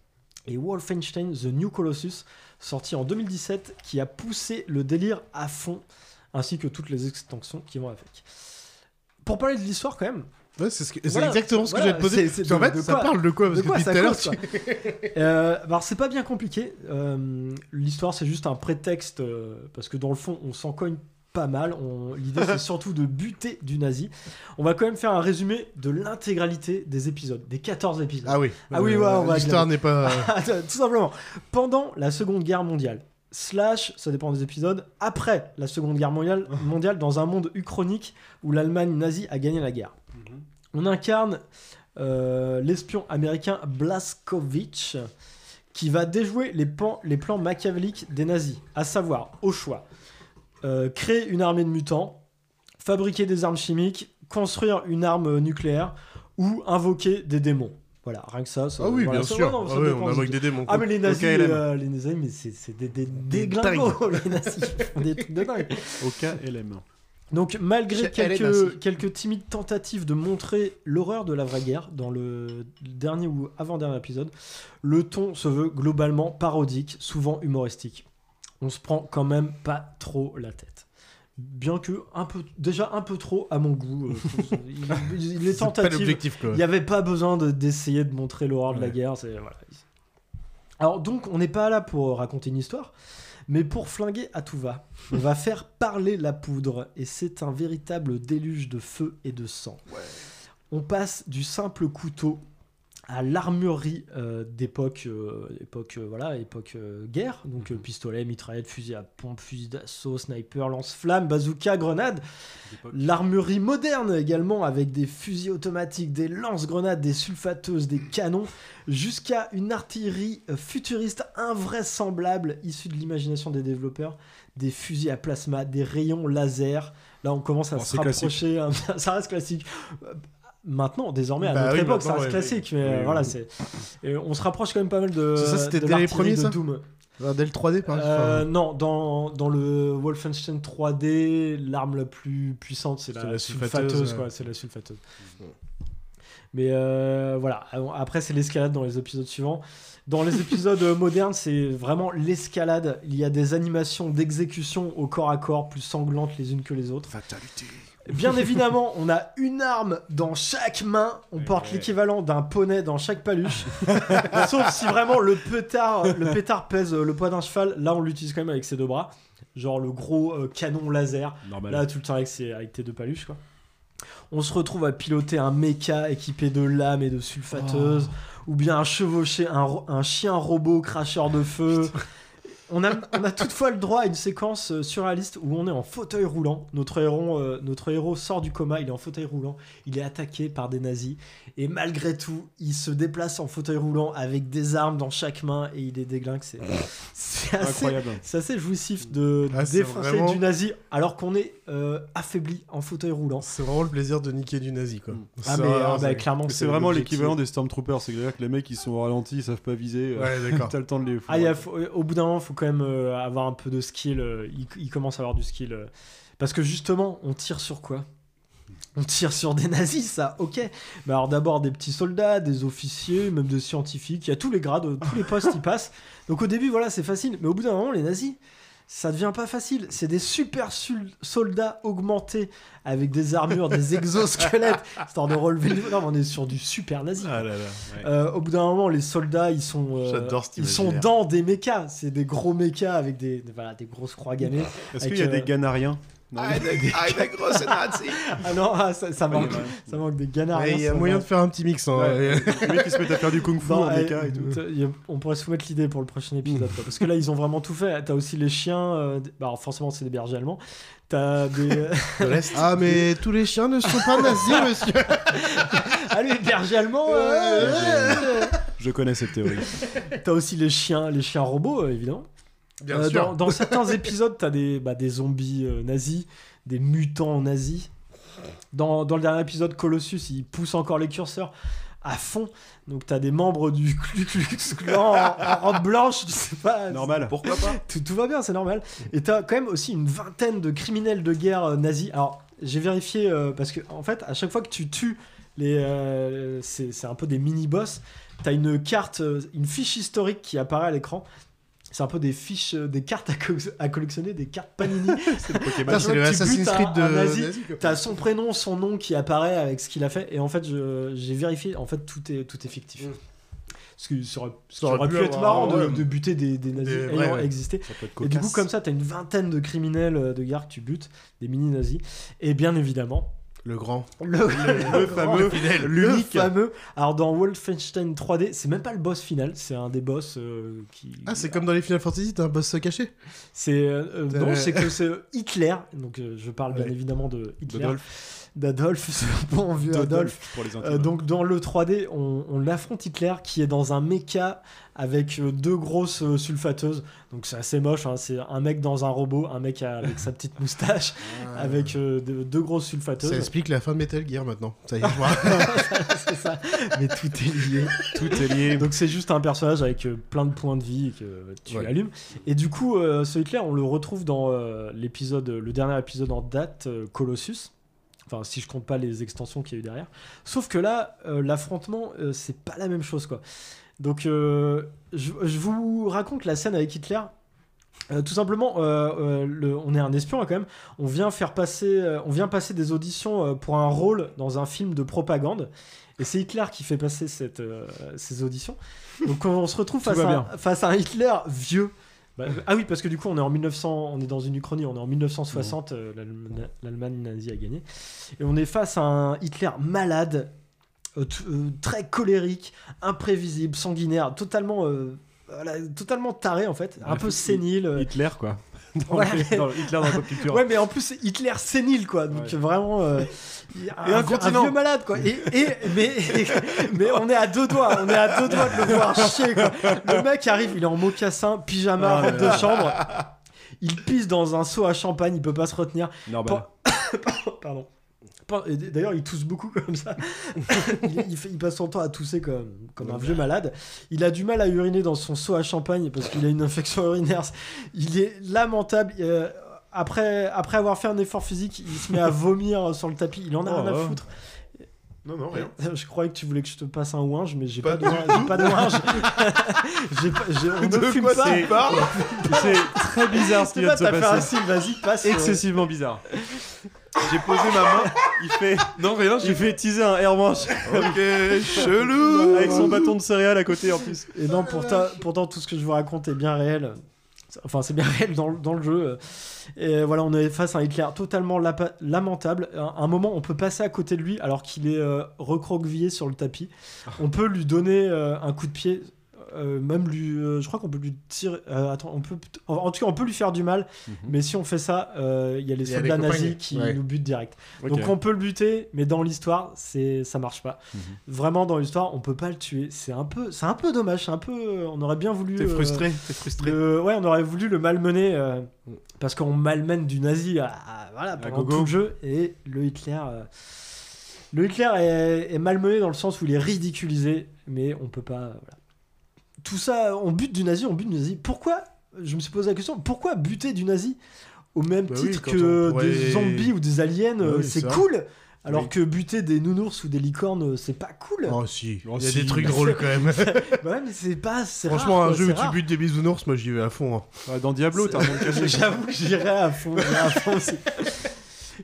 et Wolfenstein The New Colossus, sorti en 2017, qui a poussé le délire à fond, ainsi que toutes les extensions qui vont avec. Pour parler de l'histoire quand même,
Ouais, c'est ce que- c'est
Voilà,
exactement ce que
voilà,
j'ai te poser.
c'est- c'est
Parce qu'en
de-
fait,
de
ça
quoi-
parle de quoi Parce
de
que
quoi
depuis
ça
tout à l'heure,
cause,
tu-
quoi. Euh, alors c'est pas bien compliqué. Euh, L'histoire c'est juste un prétexte euh, parce que dans le fond on s'en cogne pas mal. On- L'idée c'est surtout de buter du nazi. On va quand même faire un résumé de l'intégralité des épisodes, des 14 épisodes.
Ah oui.
Ah oui, ouais, on va
l'histoire n'est pas-
Tout simplement. Pendant la Seconde Guerre mondiale. Slash, ça dépend des épisodes, après la Seconde Guerre mondiale, mondiale dans un monde uchronique où l'Allemagne nazie a gagné la guerre. On incarne euh, l'espion américain Blaskowicz qui va déjouer les, pan- les plans machiavéliques des nazis, à savoir, au choix, euh, créer une armée de mutants, fabriquer des armes chimiques, construire une arme nucléaire ou invoquer des démons. Voilà, rien que ça. ça
Ah oui,
voilà,
bien
ça-
sûr.
ouais, non, ça
Ah oui,
dépend
on invoque des démons,
Ah, mais les nazis, euh, les nazis, mais c'est c'est des, des, des glingos, les nazis. Des trucs de dingue.
Au KLM.
Donc malgré quelques, quelques timides tentatives de montrer l'horreur de la vraie guerre dans le dernier ou avant-dernier épisode, le ton se veut globalement parodique, souvent humoristique. On se prend quand même pas trop la tête. Bien que un peu, déjà un peu trop à mon goût. euh. Il- il- les tentatives, il n'y avait pas besoin de- d'essayer de, montrer l'horreur de la
Ouais.
guerre. voilà. Alors donc, on n'est pas là pour raconter une histoire, mais pour flinguer à tout va. On va faire parler la poudre, et c'est un véritable déluge de feu et de sang. On passe du simple couteau à l'armurerie euh, d'époque euh, époque euh, voilà époque guerre. Donc euh, pistolet mitraillette fusil à pompe fusil d'assaut sniper lance-flamme bazooka grenade. L'armurerie moderne également avec des fusils automatiques des lance-grenades des sulfateuses des canons jusqu'à une artillerie futuriste invraisemblable issue de l'imagination des développeurs. Des fusils à plasma des rayons laser. Là on commence à
Bon,
se rapprocher ça reste classique Maintenant, désormais, à
Bah
notre
oui,
époque, ça
maintenant,
reste
ouais,
classique, mais
Oui,
euh, voilà,
oui.
c'est. et on se rapproche quand même pas mal de.
C'est ça, c'était
de
dès les
l'artillerie
premiers,
de
ça
Doom.
Dès le 3D, par
Euh,
exemple
non, dans, dans le Wolfenstein 3D, l'arme la plus puissante, c'est la,
la
sulfateuse,
sulfateuse,
quoi,
ouais.
c'est la sulfateuse. Mais euh, voilà, après c'est l'escalade dans les épisodes suivants. Dans les épisodes euh, modernes, c'est vraiment l'escalade. Il y a des animations d'exécution au corps à corps plus sanglantes les unes que les autres.
Fatalité.
Bien évidemment, on a une arme dans chaque main. On porte l'équivalent d'un poney dans chaque paluche. Sauf si vraiment le pétard, le pétard pèse le poids d'un cheval. Là, on l'utilise quand même avec ses deux bras. Genre le gros euh, canon laser.
Normal.
Là, tout le temps avec, ses- avec tes deux paluches. Quoi. On se retrouve à piloter un mecha équipé de lames et de sulfateuses. Ou bien à chevaucher un chien robot cracheur de feu. On a, on a toutefois le droit à une séquence euh, surréaliste où on est en fauteuil roulant. Notre héros, euh, notre héros sort du coma, il est en fauteuil roulant, il est attaqué par des nazis. Et malgré tout, il se déplace en fauteuil roulant avec des armes dans chaque main et il les déglingue. C'est c'est assez,
Incroyable.
c'est assez jouissif de
Ah,
défoncer
vraiment-
du nazi alors qu'on est euh, affaibli en fauteuil roulant.
C'est vraiment le plaisir de niquer du nazi, quoi.
Ah,
Ça,
mais, ah,
c'est-
bah, clairement,
C'est vraiment
l'objectif.
l'équivalent des Stormtroopers, c'est-à-dire que les mecs ils sont au ralenti, ils savent pas viser.
Ouais, d'accord.
T'as le temps de les.
Ah, il y a- faut- au bout d'un moment, faut quand même euh, avoir un peu de skill. euh, il, commence à avoir du skill. euh, parce que justement, on tire sur quoi? On tire sur des nazis, ça, ok. Mais alors d'abord des petits soldats, des officiers, même des scientifiques. Il y a tous les grades, tous les postes y passent. Donc au début, voilà, c'est facile. Mais au bout d'un moment, les nazis, ça devient pas facile. C'est des super soldats augmentés avec des armures, des exosquelettes, histoire de relever le. Non, mais on est sur du super nazi.
Ah là là. ouais.
Euh, au bout d'un moment, les soldats, ils sont, euh, ils sont dans des mechas. C'est des gros mechas avec des, des- voilà, des grosses croix gammées.
Est-ce qu'il y a des
euh,
Ganariens
des, des grosses nazis.
Ah non, ah, ça, ça manque, ça manque des ganards.
Ouais, Il y a moyen de faire un petit mix. hein.
Ouais. Les mecs qui se mettent à faire du kung fu
Non,
en méca et tout.
on pourrait soumettre l'idée pour le prochain épisode. quoi. parce que là, ils ont vraiment tout fait. T'as aussi les chiens. euh, bah, alors forcément, c'est des bergers allemands. T'as des.
Ah, mais tous les chiens ne sont pas nazis, monsieur.
ah, les bergers allemands euh,
Je connais cette théorie.
T'as aussi les chiens, les chiens robots, euh, évidemment.
Bien
Euh,
sûr.
Dans, dans certains épisodes, t'as des, bah, des zombies euh, nazis, des mutants nazis. Dans, dans le dernier épisode, Colossus, il pousse encore les curseurs à fond. Donc t'as des membres du Ku Klux Klan en, en robe blanche, je sais pas.
Normal.
Pourquoi pas
Tout, tout va bien, c'est normal. Et t'as quand même aussi une vingtaine de criminels de guerre euh, nazis. Alors, j'ai vérifié euh, parce que, en fait, à chaque fois que tu tues les. euh, c'est un peu des mini-boss. T'as une carte, euh, une fiche historique qui apparaît à l'écran. C'est un peu des fiches, euh, des cartes à, co- à collectionner, des cartes Panini.
C'est le Assassin's Creed de.
T'as son prénom, son nom qui apparaît avec ce qu'il a fait. Et en fait, j'ai vérifié. En fait, tout est, tout est fictif. Parce que ça aurait, ça
aurait
aurait
pu
pu être
avoir-
marrant de,
ouais.
de buter des, des nazis
Des-
ayant
ouais, ouais.
existé. Et du coup, comme ça, t'as une vingtaine de criminels euh, de guerre que tu butes, des mini-nazis. Et bien évidemment,
Le grand.
le,
Le fameux,
le
l'unique.
fameux. Alors, dans Wolfenstein 3D, c'est même pas le boss final, c'est un des boss euh, qui.
Ah, c'est comme dans les Final Fantasy, t'as un boss caché?
C'est euh, euh, non, c'est que c'est Hitler. Donc je parle bien
Ouais.
évidemment de Hitler.
d'Adolphe,
ce bon vieux Adolphe.
pour les
Euh, donc dans le 3D, on, on affronte Hitler qui est dans un mecha avec euh, deux grosses euh, sulfateuses. Donc c'est assez moche. hein. C'est un mec dans un robot, un mec avec sa petite moustache, avec euh, de- deux grosses sulfateuses.
Ça explique la fin de Metal Gear maintenant. Ça y est, je vois.
c'est ça. Mais tout est lié.
Tout est lié.
Donc c'est juste un personnage avec euh, plein de points de vie que tu
Ouais.
allumes. Et du coup, euh, ce Hitler, on le retrouve dans euh, l'épisode, le dernier épisode en date, euh, Colossus. Enfin, si je compte pas les extensions qu'il y a eu derrière. Sauf que là, euh, l'affrontement, euh, c'est pas la même chose, quoi. Donc, euh, je, je vous raconte la scène avec Hitler. Euh, tout simplement, le- on est un espion là, quand même. On vient faire passer, on vient passer des auditions pour un rôle dans un film de propagande. Et c'est Hitler qui fait passer cette, ces auditions. Donc on se retrouve face à, face à un Hitler vieux. Bah, ah oui, parce que du coup on est en 1900, on est dans une uchronie, on est en 1960, euh, l'Allem- l'Allemagne nazie a gagné, et on est face à un Hitler malade, euh, euh, très colérique, imprévisible, sanguinaire, totalement, euh, voilà, totalement taré en fait, un peu sénile. euh,
Hitler, quoi. Dans,
Voilà.
le- dans le- Hitler dans la pop culture.
Ouais, mais en plus, c'est Hitler sénile, quoi. Donc,
Ouais.
vraiment. euh, il y a
Et
un, un vieux malade, quoi. Et, et- mais, mais on est à deux doigts. On est à deux doigts de le voir chier, quoi. Le mec arrive, il est en mocassin, pyjama, robe de chambre. Il pisse dans un seau à champagne, il peut pas se retenir.
Normal.
Pas- Pardon. D'ailleurs, il tousse beaucoup comme ça. il, il fait- il passe son temps à tousser comme, comme un vieux malade. Il a du mal à uriner dans son seau à champagne parce qu'il a une infection urinaire. Il est lamentable. Euh, après, après avoir fait un effort physique, il se met à vomir sur le tapis. Il en a
Oh,
rien à foutre.
Non, non, rien.
Je croyais que tu voulais que je te passe un ouinge, mais j'ai
Pas
pas, de pas de ouinge. J'ai pas- on
De
ne fume pas.
C'est très bizarre ce qui vient de se passer.
vas-y, passe. euh,
Excessivement bizarre. J'ai posé ma main, il fait.
Non, rien, j'ai
Il fait teaser un air manche
Ok, chelou
avec son bâton de céréales à côté en plus.
Et non, pourtant, pourtant, tout ce que je vous raconte est bien réel. Enfin, c'est bien réel dans, le- dans le jeu. Et voilà, on est face à un Hitler totalement lapa- lamentable. À un moment, on peut passer à côté de lui alors qu'il est euh, recroquevillé sur le tapis. On peut lui donner euh, un coup de pied. Euh, même lui, euh, je crois qu'on peut lui tirer. euh, attends, on peut, en, en tout cas, on peut lui faire du mal, mais si on fait ça, euh, il y a les soldats nazis qui
Ouais.
nous butent direct. Donc on peut le buter, mais dans l'histoire, c'est ça marche pas. Vraiment dans l'histoire, on peut pas le tuer. C'est un peu, c'est un peu dommage. C'est un peu, on aurait bien voulu.
T'es
euh,
frustré, t'es frustré.
le- ouais, on aurait voulu le malmener euh, parce qu'on malmène du nazi à, à- voilà, pendant tout le jeu et le Hitler. euh, le Hitler est, est malmené dans le sens où il est ridiculisé, mais on peut pas. voilà. Tout ça, on bute du nazi, on bute du nazi. Pourquoi Je me suis posé la question. Pourquoi buter du nazi au même
Bah
titre que
pourrait-
des zombies ou des aliens
Bah
euh,
oui,
C'est cool. Alors
Oui.
que buter des nounours ou des licornes, euh, c'est pas cool.
Oh si,
Oh,
il y a
si.
des trucs drôles quand même.
Bah ouais, mais c'est pas. c'est
Franchement,
rare,
un jeu où tu butes des bisounours, moi j'y vais à fond. hein.
Dans Diablo, t'as un monde caché.
J'avoue que j'irais à fond, à fond aussi.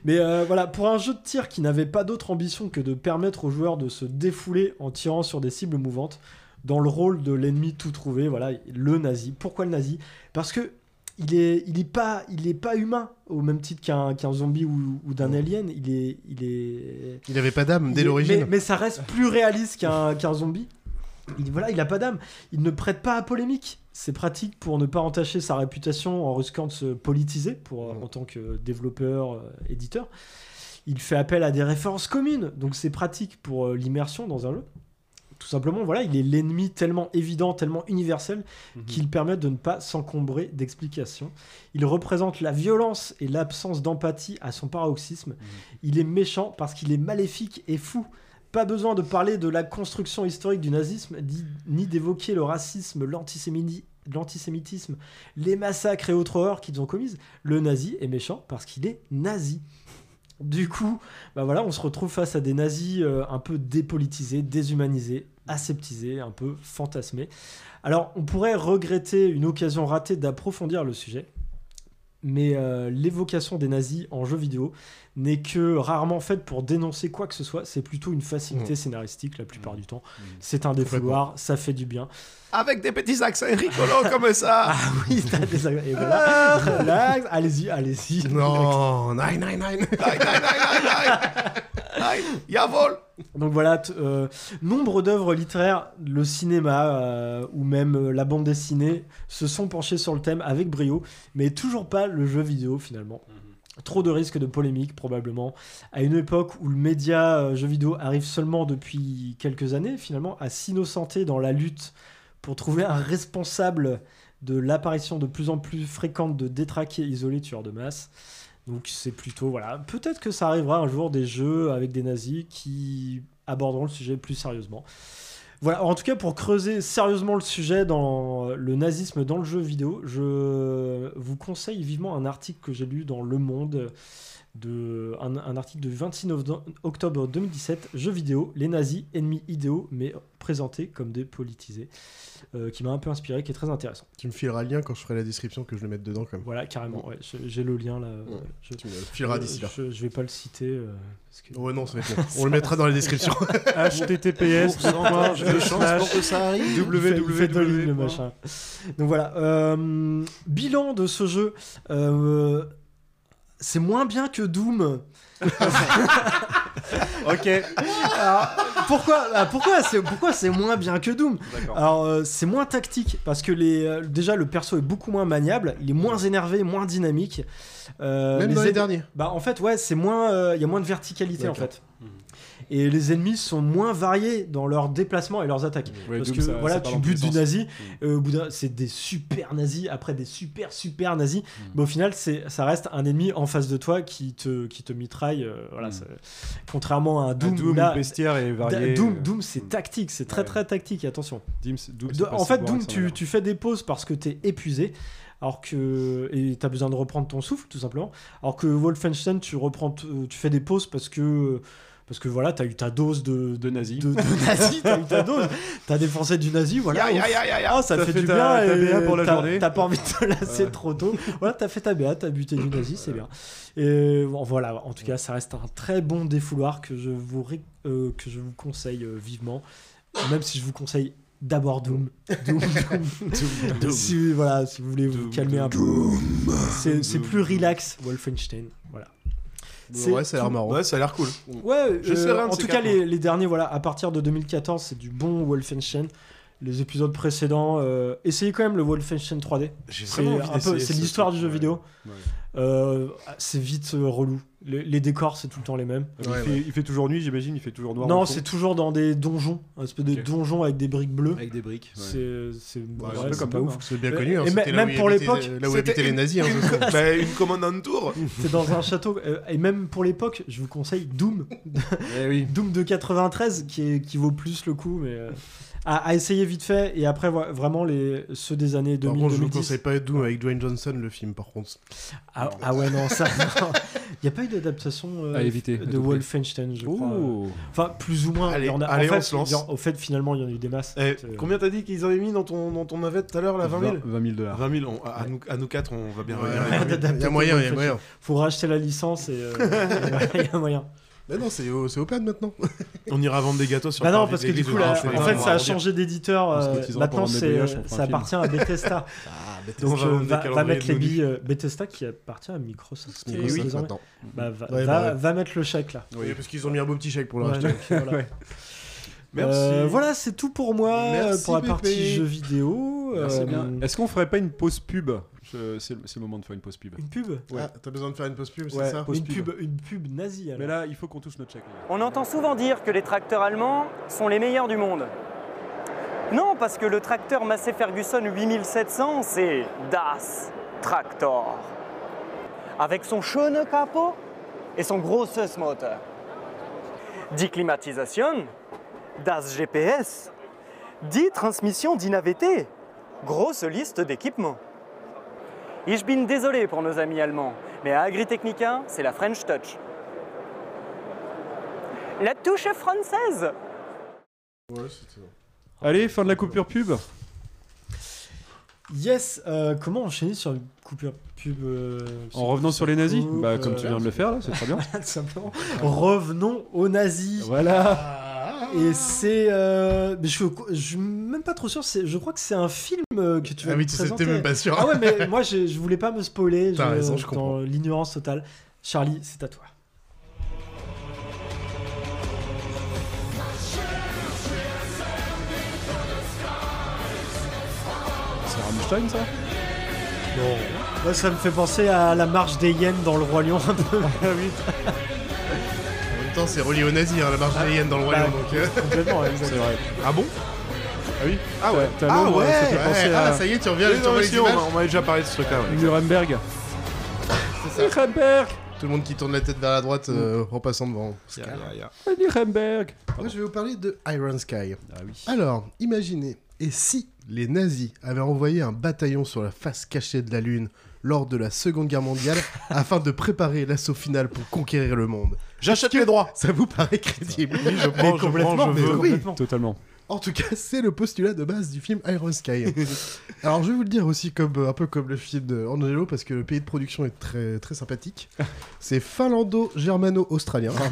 Mais euh, voilà, pour un jeu de tir qui n'avait pas d'autre ambition que de permettre aux joueurs de se défouler en tirant sur des cibles mouvantes, dans le rôle de l'ennemi tout trouvé, voilà, le nazi. Pourquoi le nazi? Parce que il est, il est pas, il est pas humain au même titre qu'un zombie ou, ou d'un alien. Il est, il est.
Il avait pas d'âme dès l'origine.
Mais, mais ça reste plus réaliste qu'un zombie. Il, voilà, il a pas d'âme. Il ne prête pas à polémique. C'est pratique pour ne pas entacher sa réputation en risquant de se politiser pour, en tant que développeur, euh, éditeur. Il fait appel à des références communes, donc c'est pratique pour euh, l'immersion dans un jeu. Tout simplement, voilà, il est l'ennemi tellement évident, tellement universel qu'il permet de ne pas s'encombrer d'explications. Il représente la violence et l'absence d'empathie à son paroxysme. Il est méchant parce qu'il est maléfique et fou. Pas besoin de parler de la construction historique du nazisme, ni- d'évoquer le racisme, l'antisémitisme, les massacres et autres horreurs qu'ils ont commises. Le nazi est méchant parce qu'il est nazi. Du coup, bah voilà, on se retrouve face à des nazis euh, un peu dépolitisés, déshumanisés, aseptisés, un peu fantasmés. Alors, on pourrait regretter une occasion ratée d'approfondir le sujet, mais euh, l'évocation des nazis en jeu vidéo n'est que rarement faite pour dénoncer quoi que ce soit, c'est plutôt une facilité
Mmh.
scénaristique la plupart du temps. C'est un défouloir, ça fait du bien.
Avec des petits accents rigolos comme ça.
Ah oui, t'as des Et voilà, relax, allez-y, allez-y.
Non, nine, nine, nine.
Yavol.
Donc voilà, euh, nombre d'œuvres littéraires, le cinéma euh, ou même euh, la bande dessinée se sont penchés sur le thème avec brio, mais toujours pas le jeu vidéo finalement. Trop de risques de polémique probablement. À une époque où le média euh, jeu vidéo arrive seulement depuis quelques années finalement à s'innocenter dans la lutte pour trouver un responsable de l'apparition de plus en plus fréquente de détraqués isolés tueurs de masse. Donc c'est plutôt voilà, peut-être que ça arrivera un jour des jeux avec des nazis qui aborderont le sujet plus sérieusement. Voilà, en tout cas pour creuser sérieusement le sujet dans le nazisme dans le jeu vidéo, je vous conseille vivement un article que j'ai lu dans Le Monde de un, article de 26 nove- octobre 2017, jeux vidéo, les nazis, ennemis idéaux mais présentés comme des politisés, euh, qui m'a un peu inspiré, qui est très intéressant.
Tu me fileras le lien quand je ferai la description que je le mette dedans quand même.
Voilà, carrément, ouais, j'ai le lien là. je,
Tu me le fileras d'ici là.
Je, je vais pas le citer. euh, parce que-
Ouais, non, ça va être. On le mettra dans la description.
HTTPS, www.
machin. Donc voilà. euh, bilan de ce jeu. euh, c'est moins bien que Doom.
ok.
Alors, pourquoi ah, pourquoi c'est pourquoi c'est moins bien que Doom? Alors euh, c'est moins tactique parce que les euh, déjà le perso est beaucoup moins maniable, il est moins énervé, moins dynamique. Euh,
Même dans les
en-
derniers.
Bah en fait ouais c'est moins euh, il y a moins de verticalité en fait. Et les ennemis sont moins variés dans leurs déplacements et leurs attaques.
Ouais,
Parce que
ça-
voilà,
ça
tu butes du nazi, euh, c'est des super nazis, après des super super nazis.
Mm.
Mais au final, ça reste un ennemi en face de toi qui te, qui te mitraille. euh, voilà,
Mm.
contrairement à Doom,
Doom,
où là,
où le bestiaire est varié,
Doom,
euh,
Doom, c'est tactique, c'est très
Ouais.
très tactique. Attention.
Doom, Doom,
en fait, Doom, tu, tu fais des pauses parce que t'es épuisé. Alors que. Et t'as besoin de reprendre ton souffle, tout simplement. Alors que Wolfenstein, tu reprends. Tu fais des pauses parce que. Parce que voilà, t'as eu ta dose de,
de nazi.
De, de nazi, t'as eu ta dose. T'as défoncé du nazi, voilà.
Ya, ya, ya.
Ah, ça te
T'as
fait,
fait
du
ta-
bien.
ta BA pour la
t'as-
journée.
T'as pas envie de te lasser
Ouais.
trop tôt. Voilà, t'as fait ta BA, t'as buté du nazi, c'est bien. Et bon, voilà, en tout cas, ça reste un très bon défouloir que je vous, ré- euh, que je vous conseille euh, vivement. Même si je vous conseille d'abord Doom. Doom, Doom.
Doom.
Si, voilà, si vous voulez vous calmer un peu. C'est c'est plus relax, Wolfenstein. Voilà. C'est
Ouais, ça a l'air marrant.
Ouais, ça a l'air cool.
Ouais, euh, en tout cas, les, les derniers, voilà, à partir de 2014, c'est du bon Wolfenstein. les épisodes précédents. euh, essayez quand même le Wolfenstein 3D.
J'ai
C'est
vraiment envie
un peu,
d'essayer
c'est
ce
l'histoire du jeu
ouais.
vidéo.
Ouais.
Euh, c'est vite euh, relou. Les, les décors, c'est tout le temps les mêmes.
il, fait, il fait toujours nuit, j'imagine, il fait toujours noir.
Non,
en
c'est toujours dans des donjons, un espèce de
Ok.
donjon avec des briques bleues.
Avec des briques, ouais.
C'est
comme
pas ouf.
C'est bien
Et-
connu, hein,
Et même pour l'époque,
là où habitaient les nazis, hein,
bah, une commandant tour.
c'est dans un château. euh, Et même pour l'époque, je vous conseille Doom.
Eh
Doom de 93 qui, est, qui vaut plus le coup, mais euh, à, à essayer vite fait. Et après, vraiment les, ceux des années
Par
2000
contre, je vous
2010.
conseille pas Doom avec Dwayne Johnson, le film, par contre.
Ah, ah ouais, non, ça. Il n'y a pas eu d'adaptation euh,
À éviter, à
de. Wolfenstein, je crois.
Oh.
Enfin, plus ou moins.
Allez,
en a,
allez,
en
on se lance.
en- Au fait, finalement, il y en a eu des masses.
Eh,
Euh,
combien t'as dit qu'ils avaient mis dans ton, dans ton navette tout à l'heure, là 20 000
20 000 dollars.
20 000, on- à, nous, à nous quatre, on va bien
Ouais, ouais, Il y a moyen, il y a moyen.
Faut racheter la licence et euh, il y a moyen.
Mais non, c'est au, c'est au plan maintenant.
On ira vendre des gâteaux sur
Bah non, parce que du coup, là, en fait, ça a changé d'éditeur. Euh, maintenant, ça appartient à Bethesda.
Donc,
Donc,
on va
euh, va, mettre les
Noël.
billes. euh, Bethesda qui appartient à Microsoft. Euh. Bah, va,
Ouais,
va-
bah ouais.
va mettre le chèque là.
Oui, parce qu'ils ont mis un beau petit chèque pour le
Ouais,
racheter.
donc, voilà.
Ouais.
Merci.
Euh, voilà, c'est tout pour moi euh,
Merci,
pour la
Pépé.
partie jeux vidéo.
Merci
Euh,
bien. Est-ce qu'on ferait pas une pause pub? Je- C'est le moment de faire une pause pub.
Une pub
Ah, t'as besoin de faire une pause pub, c'est
Ouais,
ça
pause
une
pub.
pub, une pub nazie. Alors.
Mais là, il faut qu'on touche notre chèque.
On entend souvent dire que les tracteurs allemands sont les meilleurs du monde. Non, parce que le tracteur Massey Ferguson 8700, c'est Das Tractor. Avec son schöne capot et son großes Motor. Die Klimatisation, Das GPS, die Transmission d'INAVT, grosse liste d'équipements. Ich bin désolé pour nos amis allemands, mais à Agritechnica, c'est la French Touch. La touche française
Ouais, c'est ça.
Allez, fin de la coupure pub.
Yes, euh, comment enchaîner sur une coupure pub euh,
En revenant sur les nazis
coupe,
Bah, comme
euh,
tu viens de le faire, là, c'est très bien.
Tout simplement. Revenons aux nazis.
Voilà.
Et c'est. euh, mais je, je suis même pas trop sûr. Je crois que c'est un film euh, que tu vas
Ah oui, tu sais,
présenter.
t'es même pas sûr.
Ah ouais, mais moi je, je voulais pas me spoiler.
T'as raison, je
dans
comprends.
l'ignorance totale. Charlie, c'est à toi.
C'est Rammstein, ça?
Non. Moi, ça me fait penser à la marche des hyènes dans le Roi Lion un peu.
Ah oui. En même temps, c'est relié aux nazis, hein, la marche des hyènes dans le
Bah,
royaume. donc, euh.
Complètement, exact.
C'est vrai.
Ah bon?
Ah oui
Ah ouais.
T'as
Ah ouais,
ça fait penser
ouais,
à
ah, ça y est, tu reviens, tu revois les
on
images.
m'a- on m'avait déjà parlé de ce truc-là. ouais.
Nuremberg.
C'est ça.
Nuremberg
Tout le monde qui tourne la tête vers la droite euh, en passant devant.
Ya, ya, ya.
Nuremberg.
Moi, je vais vous parler de Iron Sky.
Ah oui.
Alors, imaginez, et si les nazis avaient envoyé un bataillon sur la face cachée de la Lune lors de la Seconde Guerre mondiale afin de préparer l'assaut final pour conquérir le monde?
J'achète les droits.
Ça vous paraît crédible
Oui, je prends, je prends, je
mais
veux.
oui.
Totalement.
En tout cas, c'est le postulat de base du film Iron Sky. Alors, je vais vous le dire aussi comme euh, un peu comme le film de Angelo parce que le pays de production est très très sympathique. C'est finlando-germano-australien.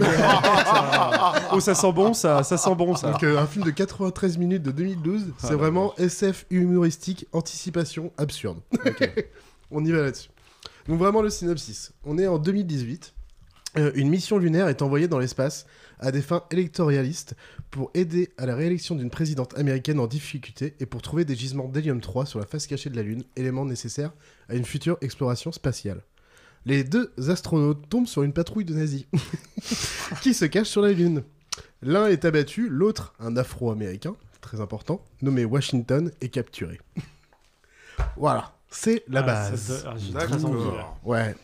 Oh, ça sent bon, ça, ça sent bon, ça.
Donc, euh, un film de 93 minutes de 2012.
Ah,
c'est vraiment SF humoristique, anticipation absurde. On y va là-dessus. Donc vraiment le synopsis. On est en 2018. Euh, une mission lunaire est envoyée dans l'espace à des fins électoralistes pour aider à la réélection d'une présidente américaine en difficulté et pour trouver des gisements d'hélium 3 sur la face cachée de la Lune, élément nécessaire à une future exploration spatiale. Les deux astronautes tombent sur une patrouille de nazis qui se cache sur la Lune. L'un est abattu, l'autre, un afro-américain, très important, nommé Washington, est capturé. voilà, c'est la
Ah,
base.
ah.
Ouais.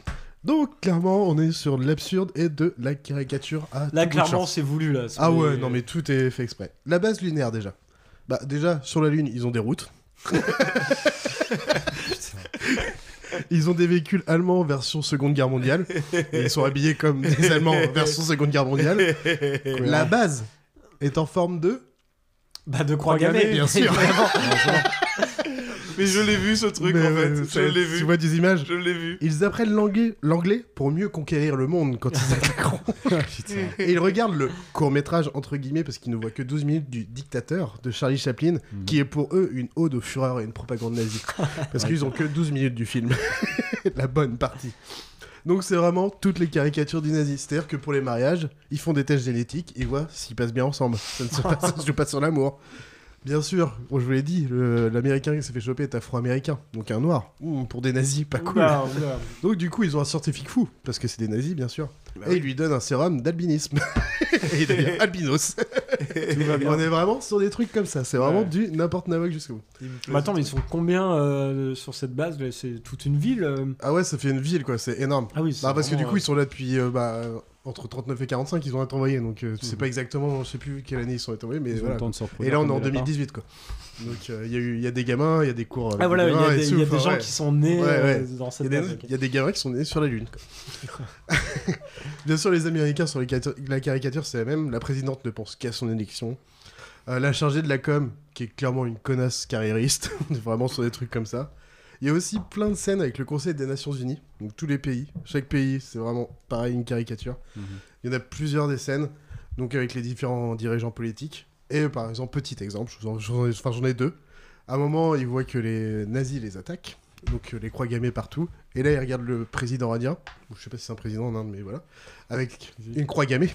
Donc, clairement, on est sur de l'absurde et de la caricature à
Là,
tout bout de
clairement,
champ.
c'est voulu. Là.
Ah ouais, non mais tout est fait exprès. La base lunaire déjà. Bah déjà, sur la Lune, ils ont des routes. Ils ont des véhicules allemands version Seconde Guerre mondiale. Et ils sont habillés comme des Allemands version Seconde Guerre mondiale. La base est en forme de...
Bah, de croix gammée,
bien sûr.
évidemment.
Mais je l'ai vu ce truc
Mais,
en fait. Je l'ai vu.
Tu vois des images
Je l'ai vu.
Ils apprennent l'anglais, pour mieux conquérir le monde quand ils attaqueront. Et ils regardent le court-métrage, entre guillemets, parce qu'ils ne voient que 12 minutes du dictateur de Charlie Chaplin, qui est pour eux une ode au Führer et une propagande nazie. Parce qu'ils ont que 12 minutes du film. La bonne partie. Donc c'est vraiment toutes les caricatures du nazi. C'est-à-dire que pour les mariages, ils font des tests génétiques, ils voient s'ils passent bien ensemble. Ça ne se passe, se joue pas sur l'amour. Bien sûr, bon, je vous l'ai dit, l'américain qui s'est fait choper est afro-américain, donc un noir. Ouh, pour des nazis, pas cool.
Oula, oula.
Donc du coup, ils ont un scientifique fou, parce que c'est des nazis, bien sûr.
Bah
et ils lui donnent un sérum d'albinisme. et il devient albinos.
va bien.
On est vraiment sur des trucs comme ça, c'est vraiment
Ouais.
du n'importe nawak jusqu'au bout.
Mais attends, mais ils sont combien euh, sur cette base là? C'est toute une ville euh?
Ah ouais, ça fait une ville, quoi, c'est énorme.
Ah oui, c'est
Bah, parce que du coup, ils sont là depuis euh, bah, euh, entre 39 et 45, ils ont été envoyés. Donc, euh, sais
Mhm.
pas exactement, je sais plus quelle année ils sont été envoyés, mais
Ils ont
voilà. Et là, on est en
des lapins.
2018, quoi. Donc, euh, il y, a eu- il y a des gamins, il y a des cours. avec
Ah voilà, il y a des-
c'est
il y a
ouf,
des gens
ouais.
qui sont nés,
Ouais,
euh,
ouais.
dans cette
Il y a des-
base, ok.
Il y a des gamins qui sont nés sur la Lune, quoi. Bien sûr, les Américains, sur les la caricature, c'est la même. La présidente ne pense qu'à son élection. Euh, la chargée de la com, qui est clairement une connasse carriériste, vraiment sur des trucs comme ça. Il y a aussi plein de scènes avec le Conseil des Nations Unies, donc tous les pays. Chaque pays, c'est vraiment pareil, une caricature.
Mhm.
Il y en a plusieurs des scènes, donc avec les différents dirigeants politiques. Et par exemple, petit exemple, je j'en ai, enfin, j'en ai deux. À un moment, ils voient que les nazis les attaquent, donc euh, les croix gammées partout. Et là, ils regardent le président indien, je sais pas si c'est un président en Inde, mais voilà, avec une croix gammée.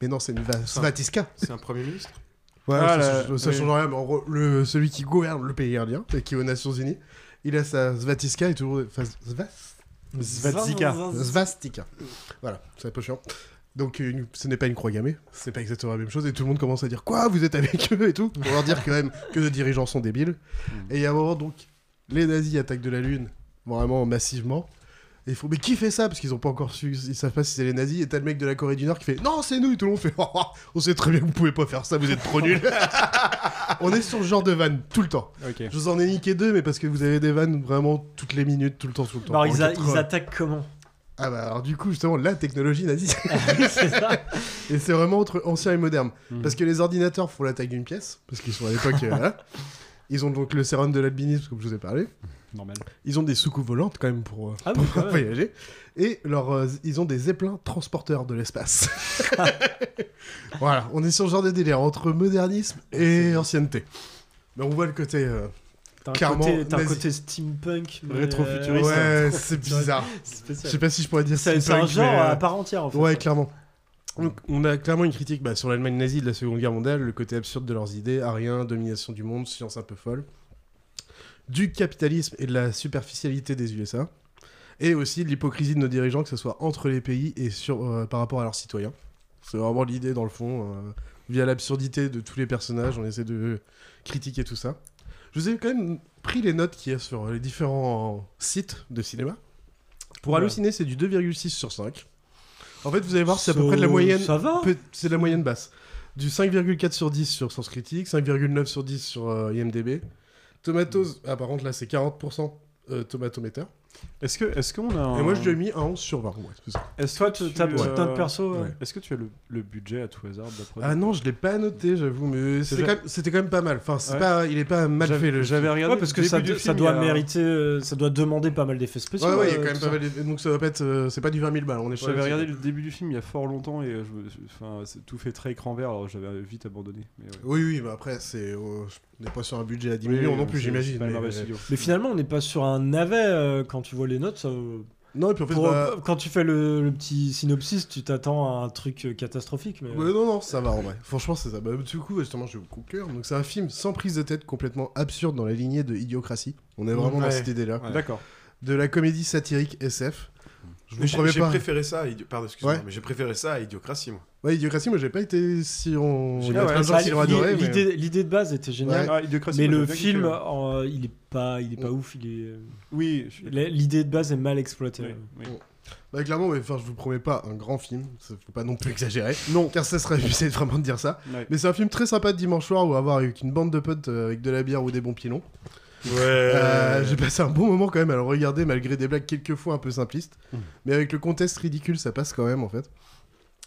Mais non, c'est une va-
C'est un-
svastika.
C'est un Premier ministre
Ouais,
Ah,
ça, ça
oui.
change rien, mais en gros, le, celui qui gouverne le pays indien, et qui est aux Nations Unies, il a sa svastika et toujours. Enfin, svas-
Svastika.
Svastika. Voilà, c'est un peu chiant. Donc, une- ce n'est pas une croix gammée, c'est pas exactement la même chose, et tout le monde commence à dire Quoi Vous êtes avec eux et tout Pour leur dire quand même que les dirigeants sont débiles. Et il y a un moment, donc, les nazis attaquent de la Lune, vraiment massivement. Et il faut, mais qui fait ça? Parce qu'ils ont pas encore su, ils savent pas si c'est les nazis. Et t'as le mec de la Corée du Nord qui fait Non, c'est nous. Et tout le monde fait Oh, On sait très bien que vous pouvez pas faire ça, vous êtes trop nuls. On est sur ce genre de vanne tout le temps.
Ok.
Je vous en ai niqué deux, mais parce que vous avez des vannes vraiment toutes les minutes, tout le temps, tout le temps.
Alors,
En
ils, a-
80.
ils attaquent comment?
Ah bah alors du coup justement la technologie nazie.
C'est ça.
et c'est vraiment entre ancien et moderne.
Mhm.
Parce que les ordinateurs font la taille d'une pièce, parce qu'ils sont à l'époque... euh, voilà. Ils ont donc le sérum de l'albinisme comme je vous ai parlé.
Normal.
Ils ont des soucoupes volantes quand même pour, euh,
Ah oui,
pour
quand même.
voyager. Et leur, euh, ils ont des zeppelins transporteurs de l'espace. voilà, on est sur ce genre de délire entre modernisme et ancienneté. Mais on voit le côté... euh,
T'as un,
clairement
côté, t'as un
nazi.
côté steampunk. mais,
Rétro-futuriste.
euh,
Ouais, c'est bizarre. Je sais pas si je pourrais dire
C'est c'est un genre
mais, euh,
à part entière en fait.
Ouais, clairement. Donc, on a clairement une critique bah, sur l'Allemagne nazie de la Seconde Guerre mondiale, le côté absurde de leurs idées, ariens, domination du monde, science un peu folle, du capitalisme et de la superficialité des USA, et aussi de l'hypocrisie de nos dirigeants, que ce soit entre les pays et sur, euh, par rapport à leurs citoyens. C'est vraiment l'idée dans le fond, euh, via l'absurdité de tous les personnages, on essaie de critiquer tout ça. Je vous ai quand même pris les notes qu'il y a sur les différents sites de cinéma. Pour
Ouais.
halluciner, c'est du 2,6 sur 5. En fait, vous allez voir, c'est à peu près de la moyenne.
ça va
C'est de la moyenne basse. Du 5,4 sur 10 sur Sens Critique, 5,9 sur 10 sur euh, IMDb. Tomatoes, ah par contre là c'est 40% euh, Tomatometer.
Est-ce que, est-ce qu'on a un...
Et moi je lui ai mis un 11 sur 20. Ouais, c'est ça.
Est-ce
Toi, tu- ta petite note perso,
ouais.
Est-ce que tu as le, le budget à tout hasard d'après
Ah non, je l'ai pas noté, j'avoue, mais c'était
Déjà-
quand, même- c'était quand même pas mal. Enfin, c'est
Ouais.
pas, il est pas mal
J'avais-
fait le.
J'avais regardé
Ouais, parce que
le
ça,
début du
ça
film,
doit
a-
mériter, euh, ça doit demander pas mal d'effets spéciaux.
Ouais, ouais, il y a
euh,
quand même pas mal. d'effets- Donc ça va pas être, euh, c'est pas du 20 000 balles. On est
J'avais regardé le début du film il y a fort longtemps et euh, je enfin, c'est tout fait très écran vert alors j'avais vite abandonné. Mais ouais.
Oui, oui, mais après, c'est, euh, on n'est pas sur un budget à 10
Oui,
millions non plus, j'imagine. mais-
finalement, on n'est pas sur un navet euh, quand tu vois les notes. ça-
Non, et puis en fait,
Pour-
bah-
quand tu fais le, le petit synopsis, tu t'attends à un truc euh, catastrophique. Mais...
Ouais, non, non, ça va en vrai. Franchement, c'est ça. Bah, du coup, justement, je vais vous cœur. Donc, c'est un film sans prise de tête, complètement absurde dans la lignée de Idiocratie. On est vraiment dans cette idée-là.
Ouais.
D'accord.
De la comédie satirique SF. Je vous
J'ai
promets
j'ai
pas.
préféré ça à Idi- Pardon, excuse-moi,
Ouais.
mais j'ai préféré ça à Idiocratie, moi.
Ouais, Idiocratie, moi, j'ai pas été si on.
J'ai
Il y a
pas-
plein de gens qui l'ont
l'i-
adoré. mais-
L'idée de base était géniale.
Ouais.
Ah,
mais le film, euh, il est pas, il est pas ouf. Il est.
Oui, je suis-
L'idée de base est mal exploitée.
Oui, oui.
Bah, clairement, mais enfin, je vous promets pas un grand film. Ça, faut pas non plus exagérer. Non, car ça serait abusé vraiment de dire ça.
Ouais.
Mais c'est un film très sympa de dimanche soir ou à voir avec une bande de potes euh, avec de la bière ou des bons pilons.
Ouais.
Euh, J'ai passé un bon moment quand même à le regarder malgré des blagues quelquefois un peu simplistes.
Mm.
Mais avec le contexte ridicule, ça passe quand même en fait.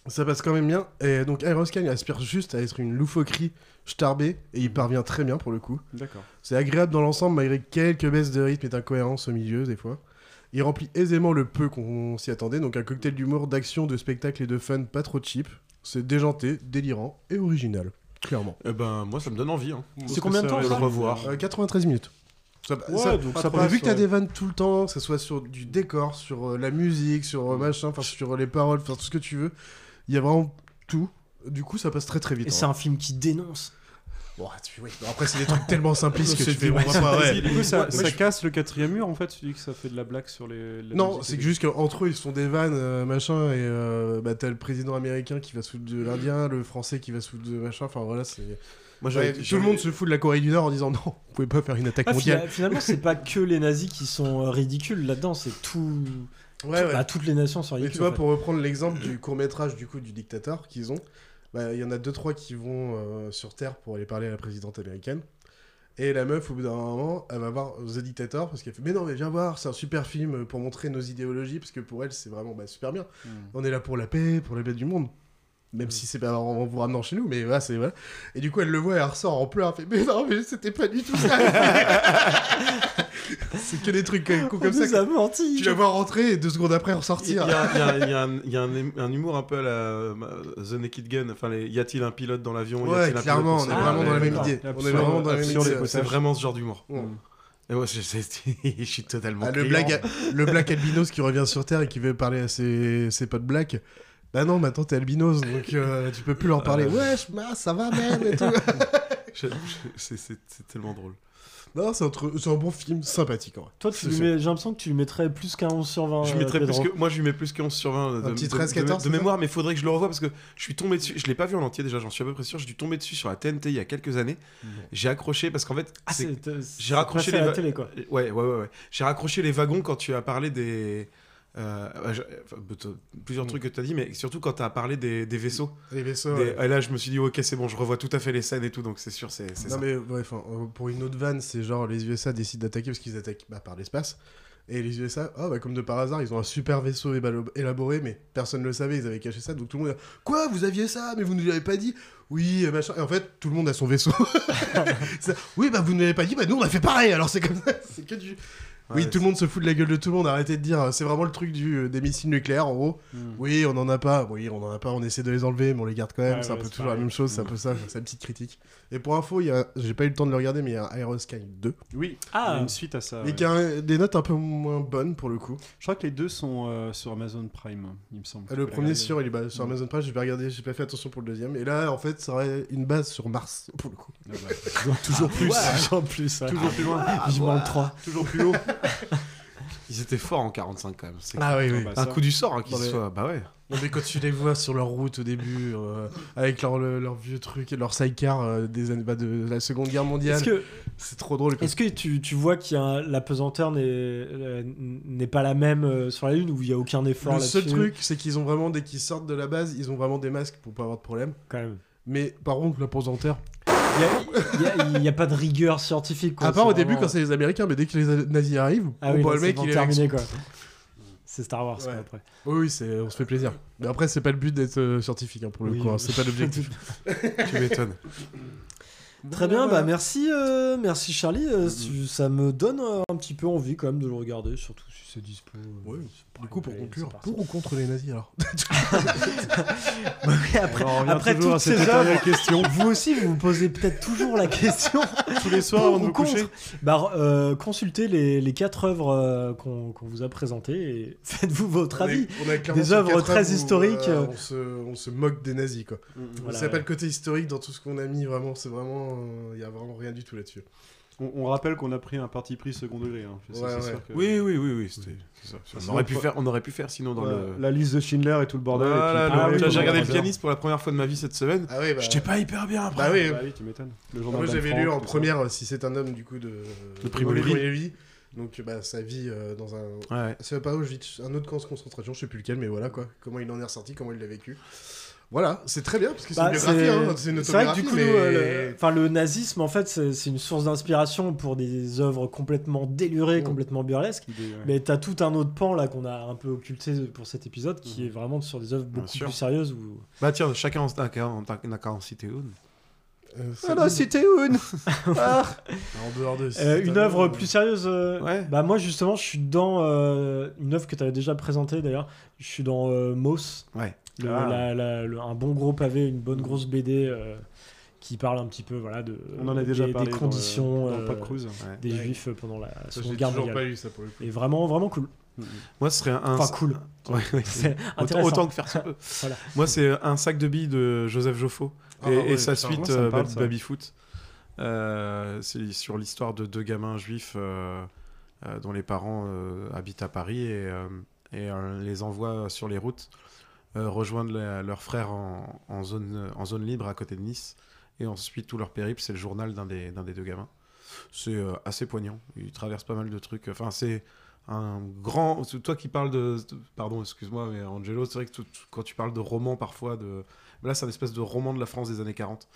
Ça passe quand même bien. Et donc il aspire juste à être une loufoquerie starbée et il parvient très bien pour le coup.
D'accord.
C'est agréable dans l'ensemble malgré quelques baisses de rythme et d'incohérence au milieu des fois. Il remplit aisément le peu qu'on s'y attendait, donc un cocktail d'humour, d'action, de spectacle et de fun pas trop cheap. C'est déjanté, délirant et original, clairement.
Eh ben, moi, ça me donne envie. Hein.
C'est combien de temps,
de le revoir
Euh, 93 minutes. Ça,
Ouais,
ça-
donc ça passe,
vu que t'as
ouais.
des vannes tout le temps, que ce soit sur du décor, sur euh, la musique, sur euh, machin, enfin sur les paroles, enfin tout ce que tu veux, il y a vraiment tout. Du coup, ça passe très très vite.
Et
hein.
c'est un film qui dénonce.
Bon, tu- oui. Bon, après, c'est des trucs tellement simplistes que
C'est
tu fais.
du
ouais.
Coup, ça,
Moi,
ça
je-
casse le quatrième mur en fait. Tu dis que ça fait de la blague sur les.
Non, c'est juste qu'entre eux, ils se font des vannes, euh, machin, et euh, bah, t'as le président américain qui va se foutre de l'Indien, le français qui va se foutre de machin, enfin voilà, c'est.
Moi,
Ouais,
j'avais-
tout le monde se fout de la Corée du Nord en disant non, vous pouvez pas faire une attaque
Ah,
mondiale.
fina- finalement, c'est pas que les nazis qui sont ridicules là-dedans, c'est tout.
Ouais,
tout-
ouais.
bah, toutes les nations sont
Mais
ridicules.
tu vois,
en fait.
pour reprendre l'exemple du court métrage du coup du dictateur qu'ils ont, bah, il y en a deux trois qui vont euh, sur Terre pour aller parler à la présidente américaine. Et la meuf, au bout d'un moment, elle va voir The Dictator parce qu'elle fait Mais non, mais viens voir, c'est un super film pour montrer nos idéologies parce que pour elle, c'est vraiment bah, super bien.
Mm.
On est là pour la paix, pour la paix du monde. Même si c'est pas en vous ramenant chez nous, mais voilà, c'est voilà. Et du coup, elle le voit et elle ressort en pleurs. Elle fait Mais non, mais c'était pas du tout ça. c'est que des trucs comme, ça. que
a menti.
Tu la vois rentrer et deux secondes après ressortir.
il y a- un- il y a un, un humour un peu à la euh, The Naked Gun. Enfin, les- y a-t-il un pilote dans l'avion?
Ouais, clairement, on est vraiment dans la même idée. On est vraiment dans la même idée.
C'est vraiment ce genre d'humour.
Ouais.
Et moi, je, je suis totalement.
Ah, le, blague, le black albinos qui revient sur Terre et qui veut parler à ses, ses potes black. Bah non, maintenant t'es albinos, donc euh, tu peux plus leur parler.
Euh.
Ouais, je- ça va même et tout.
C'est tellement drôle.
Non, c'est un, bon film sympathique en vrai.
Toi, tu
C'est
lui
sûr.
mets- j'ai l'impression que tu lui mettrais plus qu'un 11 sur 20.
Je
euh,
mettrais plus
Pedro.
que, moi, je lui mets plus que 11 sur 20 de,
Un petit
de-
13,
de-
14,
de
c'est
mémoire, mais il faudrait que je le revoie parce que je suis tombé dessus. Je l'ai pas vu en entier déjà, j'en suis à peu près sûr. J'ai dû tomber dessus sur la TNT il y a quelques années. J'ai accroché parce qu'en fait,
Ah, euh,
j'ai raccroché les
à la télé, quoi.
Ouais, ouais, ouais, ouais. J'ai raccroché les wagons quand tu as parlé des. Euh, je- plusieurs trucs que tu as dit, mais surtout quand tu as parlé des, des vaisseaux.
Les vaisseaux,
Des-
ouais.
Là, je me suis dit, ok, c'est bon, je revois tout à fait les scènes et tout, donc c'est sûr, c'est c'est
Non
ça.
mais enfin, euh, pour une autre vanne, c'est genre les USA décident d'attaquer parce qu'ils attaquent bah, par l'espace. Et les USA, oh, bah, comme de par hasard, ils ont un super vaisseau élaboré, mais personne ne le savait, ils avaient caché ça. Donc tout le monde a Quoi Vous aviez ça Mais vous ne l'avez pas dit? Oui, euh, machin. Et en fait, tout le monde a son vaisseau. Oui, bah vous ne l'avez pas dit, bah nous on a fait pareil, alors c'est comme ça. C'est que du. Oui, tout le monde se fout de la gueule de tout le monde, arrêtez de dire. euh, C'est vraiment le truc du, euh, des missiles nucléaires, en gros. Oui, on en a pas, oui, on en a pas, on essaie de les enlever, mais on les garde quand même.
Ouais,
c'est un peu toujours la même chose, c'est un peu ça, c'est la petite critique. Et pour info, il y a, j'ai pas eu le temps de le regarder, mais il y a un Aerosky 2.
Oui,
Ah.
il y a une suite à ça.
Mais
ouais.
qui a un- des notes un peu moins bonnes pour le coup.
Je crois que les deux sont euh, sur Amazon Prime, il me semble.
Le premier
regarder.
sur, il est bah, sur
Mm.
Amazon Prime, j'ai pas regardé, j'ai pas fait attention pour le deuxième. Et là, en fait, ça aurait une base sur Mars pour le coup.
Ah bah,
Toujours plus.
Toujours plus. ouais.
Toujours plus loin.
Vivement le 3.
Toujours plus haut. Ils étaient forts en 45 quand même. C'est
Ah oui, oui.
bah,
un
ça.
coup du sort hein, qu'ils
mais-
soient. Bah ouais.
Non, mais quand tu les vois sur leur route au début, euh, avec leur, le- leur vieux truc et leur sidecar euh, des années bah, de la Seconde Guerre mondiale,
Est-ce que,
c'est trop drôle.
est-ce que tu, tu vois qu'il y a un- la pesanteur n'est euh, n'est pas la même euh, sur la Lune ou il y a aucun effort
Le seul truc, c'est qu'ils ont vraiment, dès qu'ils sortent de la base, ils ont vraiment des masques pour pas avoir de problème.
Quand même.
Mais par contre, la pesanteur.
Il y a- pas de rigueur scientifique. Quoi.
À part au début
vraiment-
quand c'est les Américains, mais dès que les nazis arrivent,
Ah
bon,
oui, là,
le
c'est
mec
bon,
il est avec
terminé quoi. C'est Star Wars quoi, après.
Oui, oui, c'est, on se fait plaisir. Mais après, c'est pas le but d'être euh, scientifique hein, pour le
Oui,
coup, hein, c'est pas l'objectif.
Tu m'étonnes.
Très bien,
Voilà.
bah merci, euh, merci Charlie. euh, tu- ça me donne euh, un petit peu envie quand même de le regarder, surtout si c'est dispo. euh,
Ouais, Du coup, pour conclure,
c'est parti.
pour ou contre les nazis alors
Ouais, après,
Alors, on revient
après
toujours à
toutes
cette
ces
éternelle
œuvres,
question.
vous aussi vous vous posez peut-être toujours la question.
Tous les soirs
Pour
avant de
ou
vous coucher.
contre Bah, euh, consultez les, les quatre œuvres euh, qu'on qu'on vous a présentées et faites-vous votre
On
avis.
on a clairement
Des
sur
œuvres
quatre
très
œuvres où,
historiques.
euh, on, se, on se moque des nazis quoi.
Voilà,
c'est pas le côté historique dans tout ce qu'on a mis vraiment, c'est vraiment, il y a vraiment rien du tout là-dessus.
On, on rappelle qu'on a pris un parti pris second degré. hein. C'est-
Ouais,
c'est
ouais.
sûr que-
Oui, oui, oui, oui. ça.
Sinon,
On aurait, pu
pas-
faire, on aurait pu faire sinon dans
Ouais,
le.
La liste de Schindler et tout le bordel. Ah
le-
oui,
j'ai regardé le pianiste pour la première fois de ma vie cette semaine.
Ah oui, bah,
J'étais pas hyper bien après.
Bah oui.
Bah oui, tu m'étonnes. Le journal
Moi j'avais lu en
ça.
première euh, si c'est un homme du coup de,
De Primo Levi.
Donc bah, sa vie euh, dans un.
Ouais.
C'est pas Auschwitz, un autre camp de concentration, je sais plus lequel, mais voilà quoi. Comment il en est ressorti, comment il l'a vécu. Voilà, c'est très bien parce que c'est
Bah,
une biographie,
c'est
hein, c'est une
vrai que du coup,
mais...
euh, le, enfin, le nazisme, en fait, c'est une source d'inspiration pour des œuvres complètement délurées, complètement burlesques. Mais t'as tout un autre pan là qu'on a un peu occulté pour cet épisode, qui est vraiment sur des œuvres beaucoup plus sérieuses. Où...
Bah tiens, chacun en a qu'à en- citer une.
Euh,
Ah c'était une Ah.
En dehors de.
Euh, une
un
œuvre plus sérieuse. euh,
Ouais.
Bah moi justement, je suis dans euh, une œuvre que tu avais déjà présentée d'ailleurs. Je suis dans euh, Moss.
Ouais.
Le-
Ah.
la- la- le- un bon gros pavé, une bonne grosse BD euh, qui parle un petit peu voilà de
On en a déjà
des,
parlé
des
dans le-
conditions
dans le
euh,
Pop Cruise.
Ouais.
des
Ouais.
juifs pendant la
Ça,
Seconde Guerre
toujours
mondiale.
pas lu ça pour le coup.
Et vraiment vraiment cool.
Moi, ce serait un.
Enfin cool.
Ouais, ouais.
C'est
autant, que faire se peut.
Voilà.
Moi, c'est un sac de billes de Joseph Joffo
Ah
et,
ouais,
et sa suite
ça
euh,
ça.
Babyfoot. Euh, c'est sur l'histoire de deux gamins juifs euh, euh, dont les parents euh, habitent à Paris et, euh, et euh, les envoient sur les routes rejoindre la- leurs frères en, en zone, en zone libre à côté de Nice. Et ensuite, tout leur périple, c'est le journal d'un des, d'un des deux gamins. C'est euh, assez poignant. Ils traversent pas mal de trucs. Enfin, c'est un grand. Toi qui parles de. Pardon, excuse-moi, mais Angelo, c'est vrai que tout- quand tu parles de roman parfois, de. Là, c'est un espèce de roman de la France des années 40.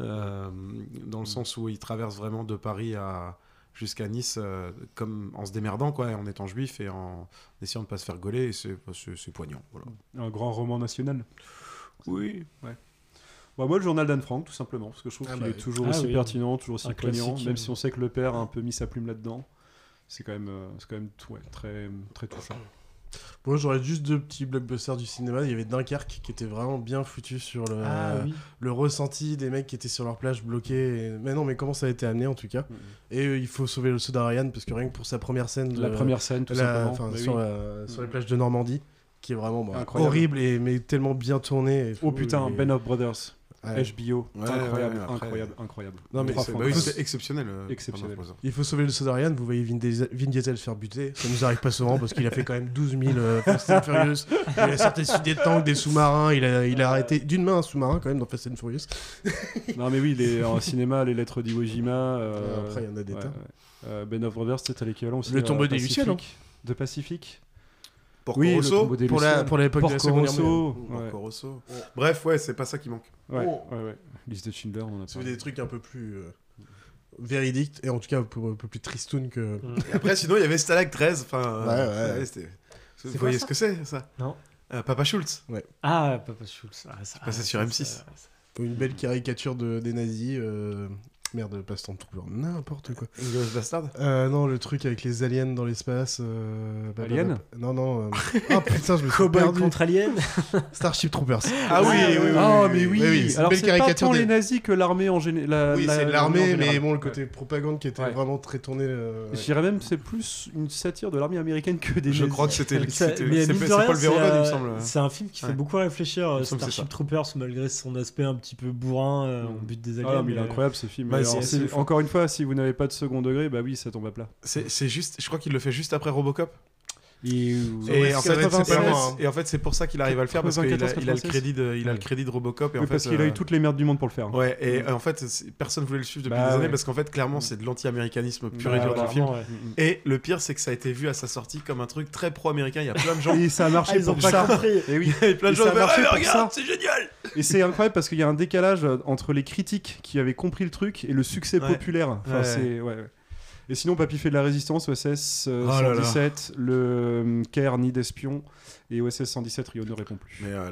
Euh, dans le sens où il traverse vraiment de Paris à jusqu'à Nice euh, comme en se démerdant quoi en étant juif et en essayant de pas se faire gauler et c'est poignant voilà.
Un grand roman national?
Oui.
Ouais. Bah, moi, le journal d'Anne Frank, tout simplement, parce que je trouve
Ah
qu'il
bah
est toujours
Ah
aussi
oui.
pertinent, toujours aussi
Un
poignant, même si on sait que le père a un peu mis sa plume là-dedans. C'est quand même, euh, c'est quand même ouais, très, très touchant.
Moi, j'aurais juste deux petits blockbusters du cinéma. Il y avait Dunkerque qui était vraiment bien foutu sur le,
Ah oui.
le ressenti des mecs qui étaient sur leur plage bloqués. et- Mais non, mais comment ça a été amené en tout cas. Et euh, il faut sauver le saut d'Ariane parce que rien que pour sa première scène.
La première scène, tout
la-
simplement.
sur,
oui.
la- sur les plages de Normandie, qui est vraiment bah, horrible et mais tellement bien tourné. et
Oh
tout,
putain,
et-
Ben of Brothers.
Ouais.
HBO,
Ouais,
incroyable,
ouais,
incroyable, incroyable.
Non, mais c'est-
bah oui, c'est exceptionnel euh,
Exceptionnel.
Il faut sauver le saut d'Ariane. Vous voyez Vin Diesel, Vin Diesel se faire buter. Ça nous arrive pas souvent parce qu'il a fait quand même 12 000 euh, Fast and Furious. Il a sorti dessus des tanks, des sous-marins. Il a, il a arrêté d'une main un sous-marin quand même dans Fast and Furious.
Non mais oui, les, en cinéma, les lettres d'Iwo Jima. euh,
Après, il y en a des
ouais,
tas.
ouais. Euh, ben of Brothers, c'était l'équivalent aussi.
Le
euh,
tombeau des. Lucioles.
De Pacifique.
Porco
oui,
Rosso,
le tombeau des
pour la- pour l'époque de la Seconde Guerre
Rosso,
mondiale.
ouais.
Porco Rosso. Bref ouais c'est pas ça qui manque
Ouais,
Oh.
ouais, ouais. Liste de Schindler, on a
C'est des trucs un peu plus euh, véridiques et en tout cas un peu, un peu plus tristoun que.
Et après, sinon, il y avait Stalag 13. Enfin, euh,
Ouais, ouais.
c'était-
C'est
Vous voyez ce que c'est, ça?
Non.
Euh, Papa Schultz.
Ouais.
Ah, Papa Schultz. Ah, ça-
passé
ah,
sur
ça,
M6.
ça- ça-
Une belle caricature de, des nazis. Merde, pas Stormtrooper, n'importe quoi.
Inglourious Bastard
Euh, non, le truc avec les aliens dans l'espace. euh, bah,
Alien?
bah, bah, Non, non. euh, Ah putain, je me suis perdu.
contre Alien?
Starship Troopers.
Ah oui, oui, oui.
Ah,
oui,
mais oui,
oui,
Alors c'est pas
caricature
tant
des-
les nazis que l'armée en général.
Oui, c'est l'armée, mais bon, le côté propagande qui était
Ouais.
vraiment très tourné. euh,
Je dirais même que c'est plus une satire de l'armée américaine que des
Je
nazis.
crois que c'était Paul Verhoeven, il me
euh,
semble.
C'est un film qui fait beaucoup réfléchir. Starship. Troopers, malgré son aspect un petit peu bourrin, on bute des aliens.
Ah, mais il est
mais-
incroyable ce film. Alors, encore une fois, si vous n'avez pas de second degré, bah oui, ça tombe à plat.
C'est juste, je crois qu'il le fait juste après Robocop.
Et,
Et en, fait, c'est
96,
pas moi, hein. et en fait, c'est pour ça qu'il arrive à le faire parce qu'il a,
94,
il a le
96.
crédit de, il a le
Ouais.
crédit de Robocop. Et
Oui,
en fait,
parce qu'il a
euh,
eu toutes les merdes du monde pour le faire.
Ouais, et euh, en fait, personne voulait le suivre depuis
Bah
des années
ouais.
parce qu'en fait, clairement, c'est de l'anti-américanisme pur
Bah
et dur
voilà,
dans le film.
ouais.
Et le pire, c'est que ça a été vu à sa sortie comme un truc très pro-américain. Il y a plein de gens.
Et ça a marché
Ah, ils ont
pour
pas
ça.
compris.
Et oui.
Il y a plein de
Et
gens
ça
qui
a
font,
marché pour
regarde,
ça.
c'est génial.
Et c'est incroyable parce qu'il y a un décalage euh, entre les critiques qui avaient compris le truc et le succès populaire. Enfin, c'est ouais, ouais. Et sinon, Papy fait de la résistance, OSS euh,
Oh là là.
117, le euh, Caire Nid d'espion et OSS 117, Rio ne répond plus.
Mais euh,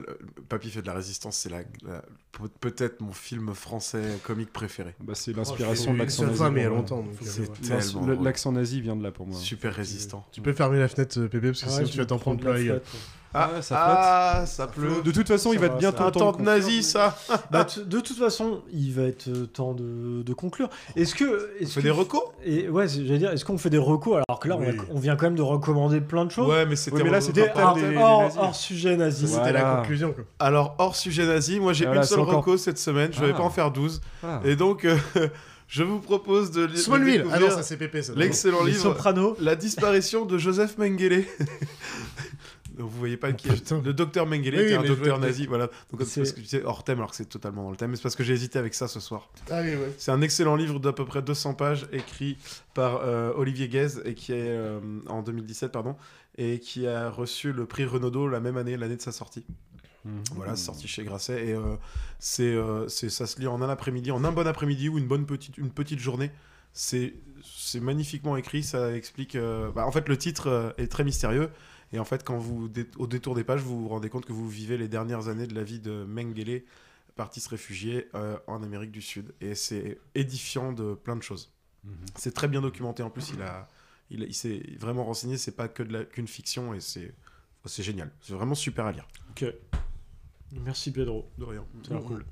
Papy fait de la résistance, c'est la, la- peut- peut-être mon film français comique préféré.
Bah, c'est
Oh,
l'inspiration de l'accent nazi.
fois, mais il y a longtemps, donc,
C'est
euh.
L'accent nazi vient de là pour moi.
Super résistant.
Tu peux fermer la fenêtre, euh, Pépé, parce que
Ah
sinon tu vas t'en prendre plein la gueule.
flotte.
Ah,
ça
ah, ça pleut.
De toute façon, il va
va,
être bientôt
va.
Un
temps de
nazi, ça.
Bah, t- de toute façon, il va être euh, temps de, de conclure. Est-ce que.
On
Est-ce
fait
que-
des recos?
Et ouais, j'allais dire, est-ce qu'on fait des recos? Alors que là, on, a- on vient quand même de recommander plein de choses.
Ouais, mais c'était
Oui, mais là, c'était des
hors- sujet nazi.
C'était la conclusion, quoi.
Alors, hors sujet nazi, moi j'ai
Voilà,
une seule
encore-
reco cette semaine. Je vais
Ah.
pas en faire 12.
Ah.
Et donc, euh, je vous propose de, li- de
Smallville. Ah non, ça c'est Pépé, ça.
l'excellent livre
Sopranos.
La disparition de Joseph Mengele. Donc, vous voyez pas qui est le docteur Mengele,
Oui,
qui est
oui,
un docteur nazi. Voilà. Donc, c'est parce que tu disais hors thème alors que c'est totalement dans le thème. Mais c'est parce que j'ai hésité avec ça ce soir.
Ah oui, ouais.
C'est un excellent livre d'à peu près 200 pages écrit par euh, Olivier Guèze et qui est euh, en 2017 pardon et qui a reçu le prix Renaudot la même année, l'année de sa sortie.
Mhm.
Voilà, c'est sorti chez Grasset et euh, c'est euh, c'est ça se lit en un après-midi, en un bon après-midi ou une bonne petite une petite journée. C'est c'est magnifiquement écrit, ça explique. euh, bah, en fait, le titre est très mystérieux et en fait, quand vous dé- au détour des pages, vous vous rendez compte que vous vivez les dernières années de la vie de Mengele, parti se réfugier en Amérique du Sud et c'est édifiant de plein de choses. C'est très bien documenté en plus. Il a il, s'est vraiment renseigné. C'est pas que de la- qu'une fiction et c'est c'est génial. C'est vraiment super à lire.
Ok. Merci Pedro.
De rien.
A l'air cool.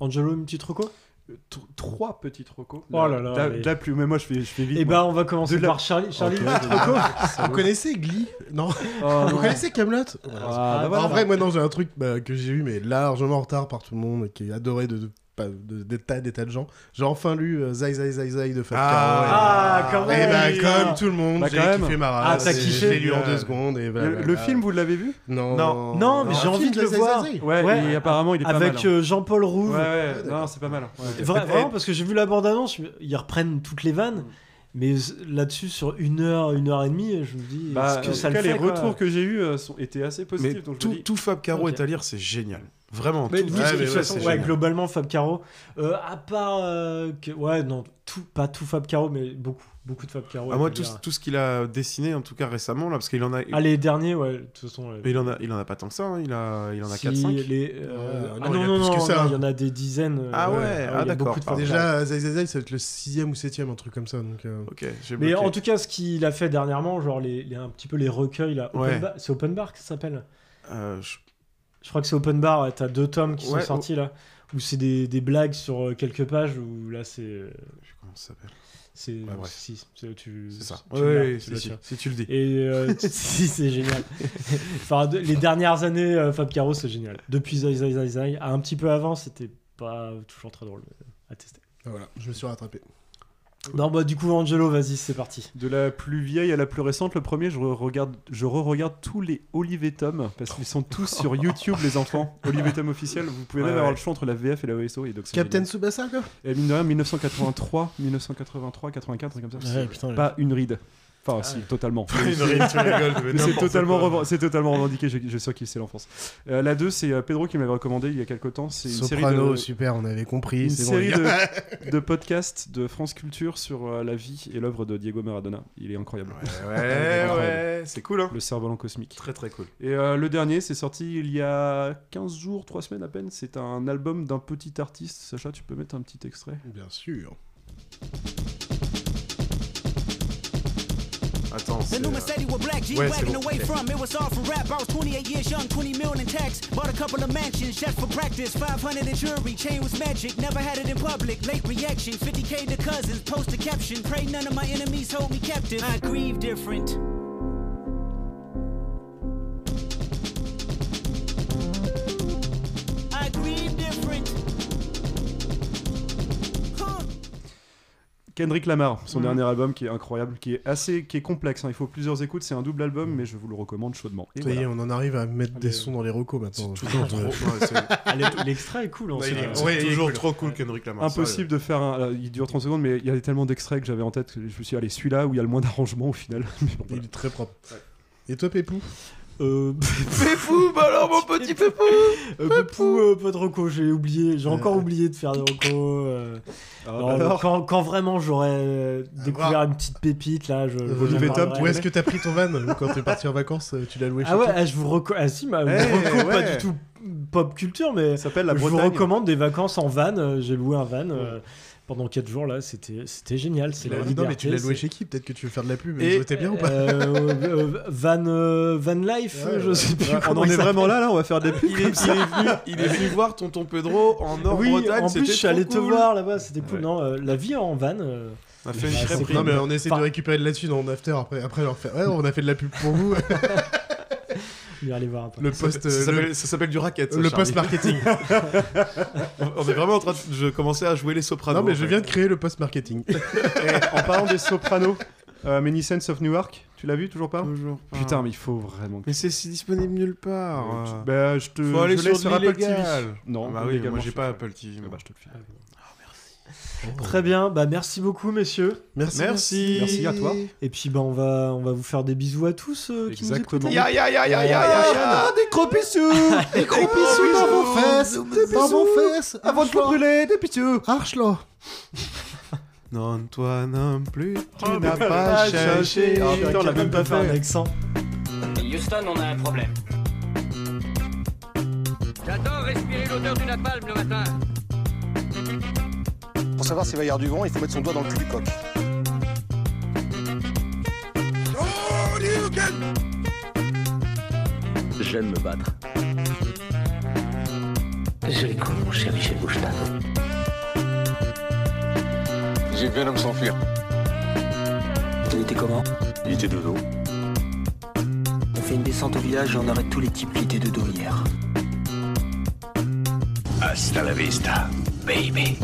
Angelo, une petite reco?
Euh, t- Trois petites recos.
Oh là là,
la-
mais-
de la plus, mais moi je fais, je fais vite.
Eh
moi.
ben, on va commencer
la-
par Charlie. Charlie,
Ok,
une petite
de-
reco
Vous connaissez Glee? Non.
Oh,
Vous
non.
connaissez Camelot?
Ah, bah.
En vrai, moi non, j'ai un truc bah, que j'ai eu mais largement en retard par tout le monde et qui est adoré de, de pas de, des tas des tas de gens. J'ai enfin lu euh, Zai Zai Zai Zai de Fab
Ah,
Caro.
quand
Et
même.
bah, comme tout le monde,
Bah,
j'ai kiffé ma
Ah, t'as
et
kiffé
Je l'ai lu en deux secondes. Et
Le, film, vous l'avez vu?
Non.
Non.
Non, mais j'ai envie de le
Zai
voir.
Zai Zai.
Ouais,
Ouais,
et apparemment, il est pas
Avec
mal. hein.
euh, Jean-Paul Rouve.
Ouais, ouais, non, c'est pas mal. ouais.
Vra- Vraiment, parce que j'ai vu la bande-annonce, je ils reprennent toutes les vannes. Mais là-dessus, sur une heure, une heure et demie, je me dis,
Bah,
est-ce que
en
ça
tout
le
cas,
fait
les retours que j'ai eus euh, sont, étaient assez
Mais
positifs. je
tout,
dis-
tout Fab Caro
Ok.
est à lire, c'est génial. Vraiment.
Mais
tout,
oui,
tout
de toute façon, ouais,
génial.
globalement, Fab Caro. euh, à part euh, que, ouais, non, tout, pas tout Fab Caro, mais beaucoup, beaucoup de Fab Caro.
Ah,
à
moi, tout, tout ce qu'il a dessiné, en tout cas récemment, là, parce qu'il en a.
Ah, les derniers, ouais, de toute façon. ouais.
Mais il en a, il en a pas tant que ça. hein, Il a, il en a
Si,
4-5.
les, euh, ah
non,
non,
il
non, non,
que ça,
non,
hein.
il y en a des dizaines. euh,
Ah ouais, ah
a
d'accord.
Déjà, Zai Zai Zai, ça va être le sixième ou septième, un truc comme ça. Donc, euh,
Ok, j'ai
Mais en tout cas, ce qu'il a fait dernièrement, genre les, un petit peu les recueils là,
Ouais.
C'est Open Bar que ça s'appelle?
Euh, je-
Je crois que c'est Open Bar. ouais, T'as deux tomes qui
Ouais,
sont sortis là, où c'est des, des blagues sur euh, quelques pages. Où là, c'est, euh,
je sais comment ça s'appelle.
c'est,
Ouais,
si, c'est, tu,
C'est ça.
tu
Ouais,
tu
si, si,
tu l'as.
si tu le dis.
Et euh, si, c'est génial. enfin, de- les dernières années, euh, Fab Caro, c'est génial. Depuis Zai Zai Zai Zai, un petit peu avant, c'était pas toujours très drôle à tester.
voilà, je me suis rattrapé.
Non, bah du coup, Angelo, vas-y, c'est parti.
De la plus vieille à la plus récente, le premier, je regarde, je re-regarde tous les Olivier Tom parce qu'ils sont tous sur YouTube, les enfants. Olivier Tom officiel, vous pouvez même
Ouais,
avoir
ouais.
le choix entre la VF et la OSO. Et donc c'est
Captain
génial.
Tsubasa, quoi?
Et mine de rien, 1983, 1983, 84, un truc comme ça.
Ouais,
c'est
putain,
pas une ride. Enfin, si, totalement. C'est totalement, revendiqué. Je, je qui c'est l'enfance. Euh, la 2, c'est Pedro qui m'avait recommandé il y a quelques temps. C'est une
Soprano,
série de,
super, on avait compris.
une
bon,
série de, de podcasts de France Culture sur euh, la vie et l'œuvre de Diego Maradona. Il est incroyable.
Ouais,
Incroyable.
ouais, c'est cool, hein.
Le cerf-volant cosmique.
Très, très cool.
Et euh, le dernier, c'est sorti il y a 15 jours, 3 semaines à peine. C'est un album d'un petit artiste. Sacha, tu peux mettre un petit extrait?
Bien sûr.
Attends.
The new Mercedes with black G
Ouais,
wagon
bon.
away from. It was all for rap. I was 28 years young, 20 million in tax. Bought a couple of mansions just for practice. 500 in jewelry, chain was magic. Never had it in public. Late reaction, 50k to cousins. Post a caption. Pray none of my enemies hold me captive. I grieve different.
Kendrick Lamar, son
Mhm.
dernier album qui est incroyable, qui est assez, qui est complexe. hein. Il faut plusieurs écoutes. C'est un double album, mais je vous le recommande chaudement. Et
Ça y est,
voilà.
on en arrive à mettre des
Allez.
sons dans les recos maintenant.
L'extrait est cool. En soi.
il est-
Euh,
ouais,
toujours
cool.
trop cool, Kendrick Lamar.
Impossible de faire un. euh, Il dure 30 secondes, mais il y a tellement d'extraits que j'avais en tête. que Je me suis dit, allez, celui-là où il y a le moins d'arrangement au final.
Il est très propre. Et toi, Pépou?
Euh,
Pépou, bah alors mon petit Pépou
Euh, Pepou, euh, pas de reco, j'ai oublié, j'ai encore oublié de faire des recos. euh.
Ah,
Alors,
bah alors
quand, quand vraiment j'aurais euh, découvert une petite pépite là, je. je
Olivier
vous en
Tom,
parlerai.
où est-ce que t'as pris ton van quand t'es parti en vacances euh, Tu l'as loué chez
Ah ouais, ah, je vous reco... Ah si, ma
Eh,
reco, pas
ouais.
du tout pop culture, mais
Ça s'appelle la
je vous recommande des vacances en van. euh, J'ai loué un van euh, pendant 4 jours là, c'était c'était génial. C'est la
Non,
liberté.
mais tu l'as loué chez qui Peut-être que tu veux faire de la pub.
Et-
Et t'es bien ou pas
Euh, euh, van, euh, van Life,
Ouais,
je sais plus
Ouais, on en est vraiment là, là. On va faire
Il est,
comme
il est venu, il est venu voir Tonton Pedro en
Oui,
Nord-Bretagne.
en plus
c'était
je suis allé te voir là-bas, c'était cool.
Ouais.
Non, euh, la vie en van. euh,
On a fait une
Bah,
crêperie.
cool.
Non, mais on essaie
Enfin-
de récupérer de là-dessus dans after après. Après, leur faire. Ouais, on a fait de la pub pour vous.
Je vais aller voir après.
Le
Ça,
post.
ça
euh,
s'appelle-
le-
ça s'appelle du racket. ça,
Le
Charlie.
post-marketing.
On on est vraiment en train de. Je commençais à jouer les sopranos.
Non, mais je
fait.
viens de créer le post-marketing.
Et en parlant des Sopranos, euh, Many Sense of Newark, tu l'as vu toujours pas
Toujours pas.
Putain, mais il faut vraiment. que-
Mais c'est si disponible nulle part.
Tu- Bah, je te.
Faut aller
je
sur
laisse sur Apple TV. Non,
Ah bah oui, moi j'ai pas Apple TV.
Ah bah, je te le file.
Très bien, bah merci beaucoup messieurs.
Merci.
Merci.
Merci à toi.
Et puis bah on va on va vous faire des bisous à tous euh, qui nous
Exactement.
écoutent.
Ya ya ya ya ya ya ya.
des gros bisous Des gros bisous dans vos fesses Dans vos fesses
Avant de vous brûler, des pitiés.
Arche-là
Non, toi non plus, tu
Oh,
n'as pas
ah,
cherché.
Ah, putain, on l'a même
de
pas fait.
un accent.
Houston, on a un problème.
J'adore respirer l'odeur du napalm le matin.
Pour savoir s'il va y avoir du vent, il faut mettre son doigt dans le cul du coq.
J'aime me battre.
Joli coup, mon cher Michel Bouchta.
J'ai vu un homme s'enfuir.
Il était comment
Il était de dos.
On fait une descente au village et on arrête tous les types qui étaient de dos hier.
Hasta la vista,
baby.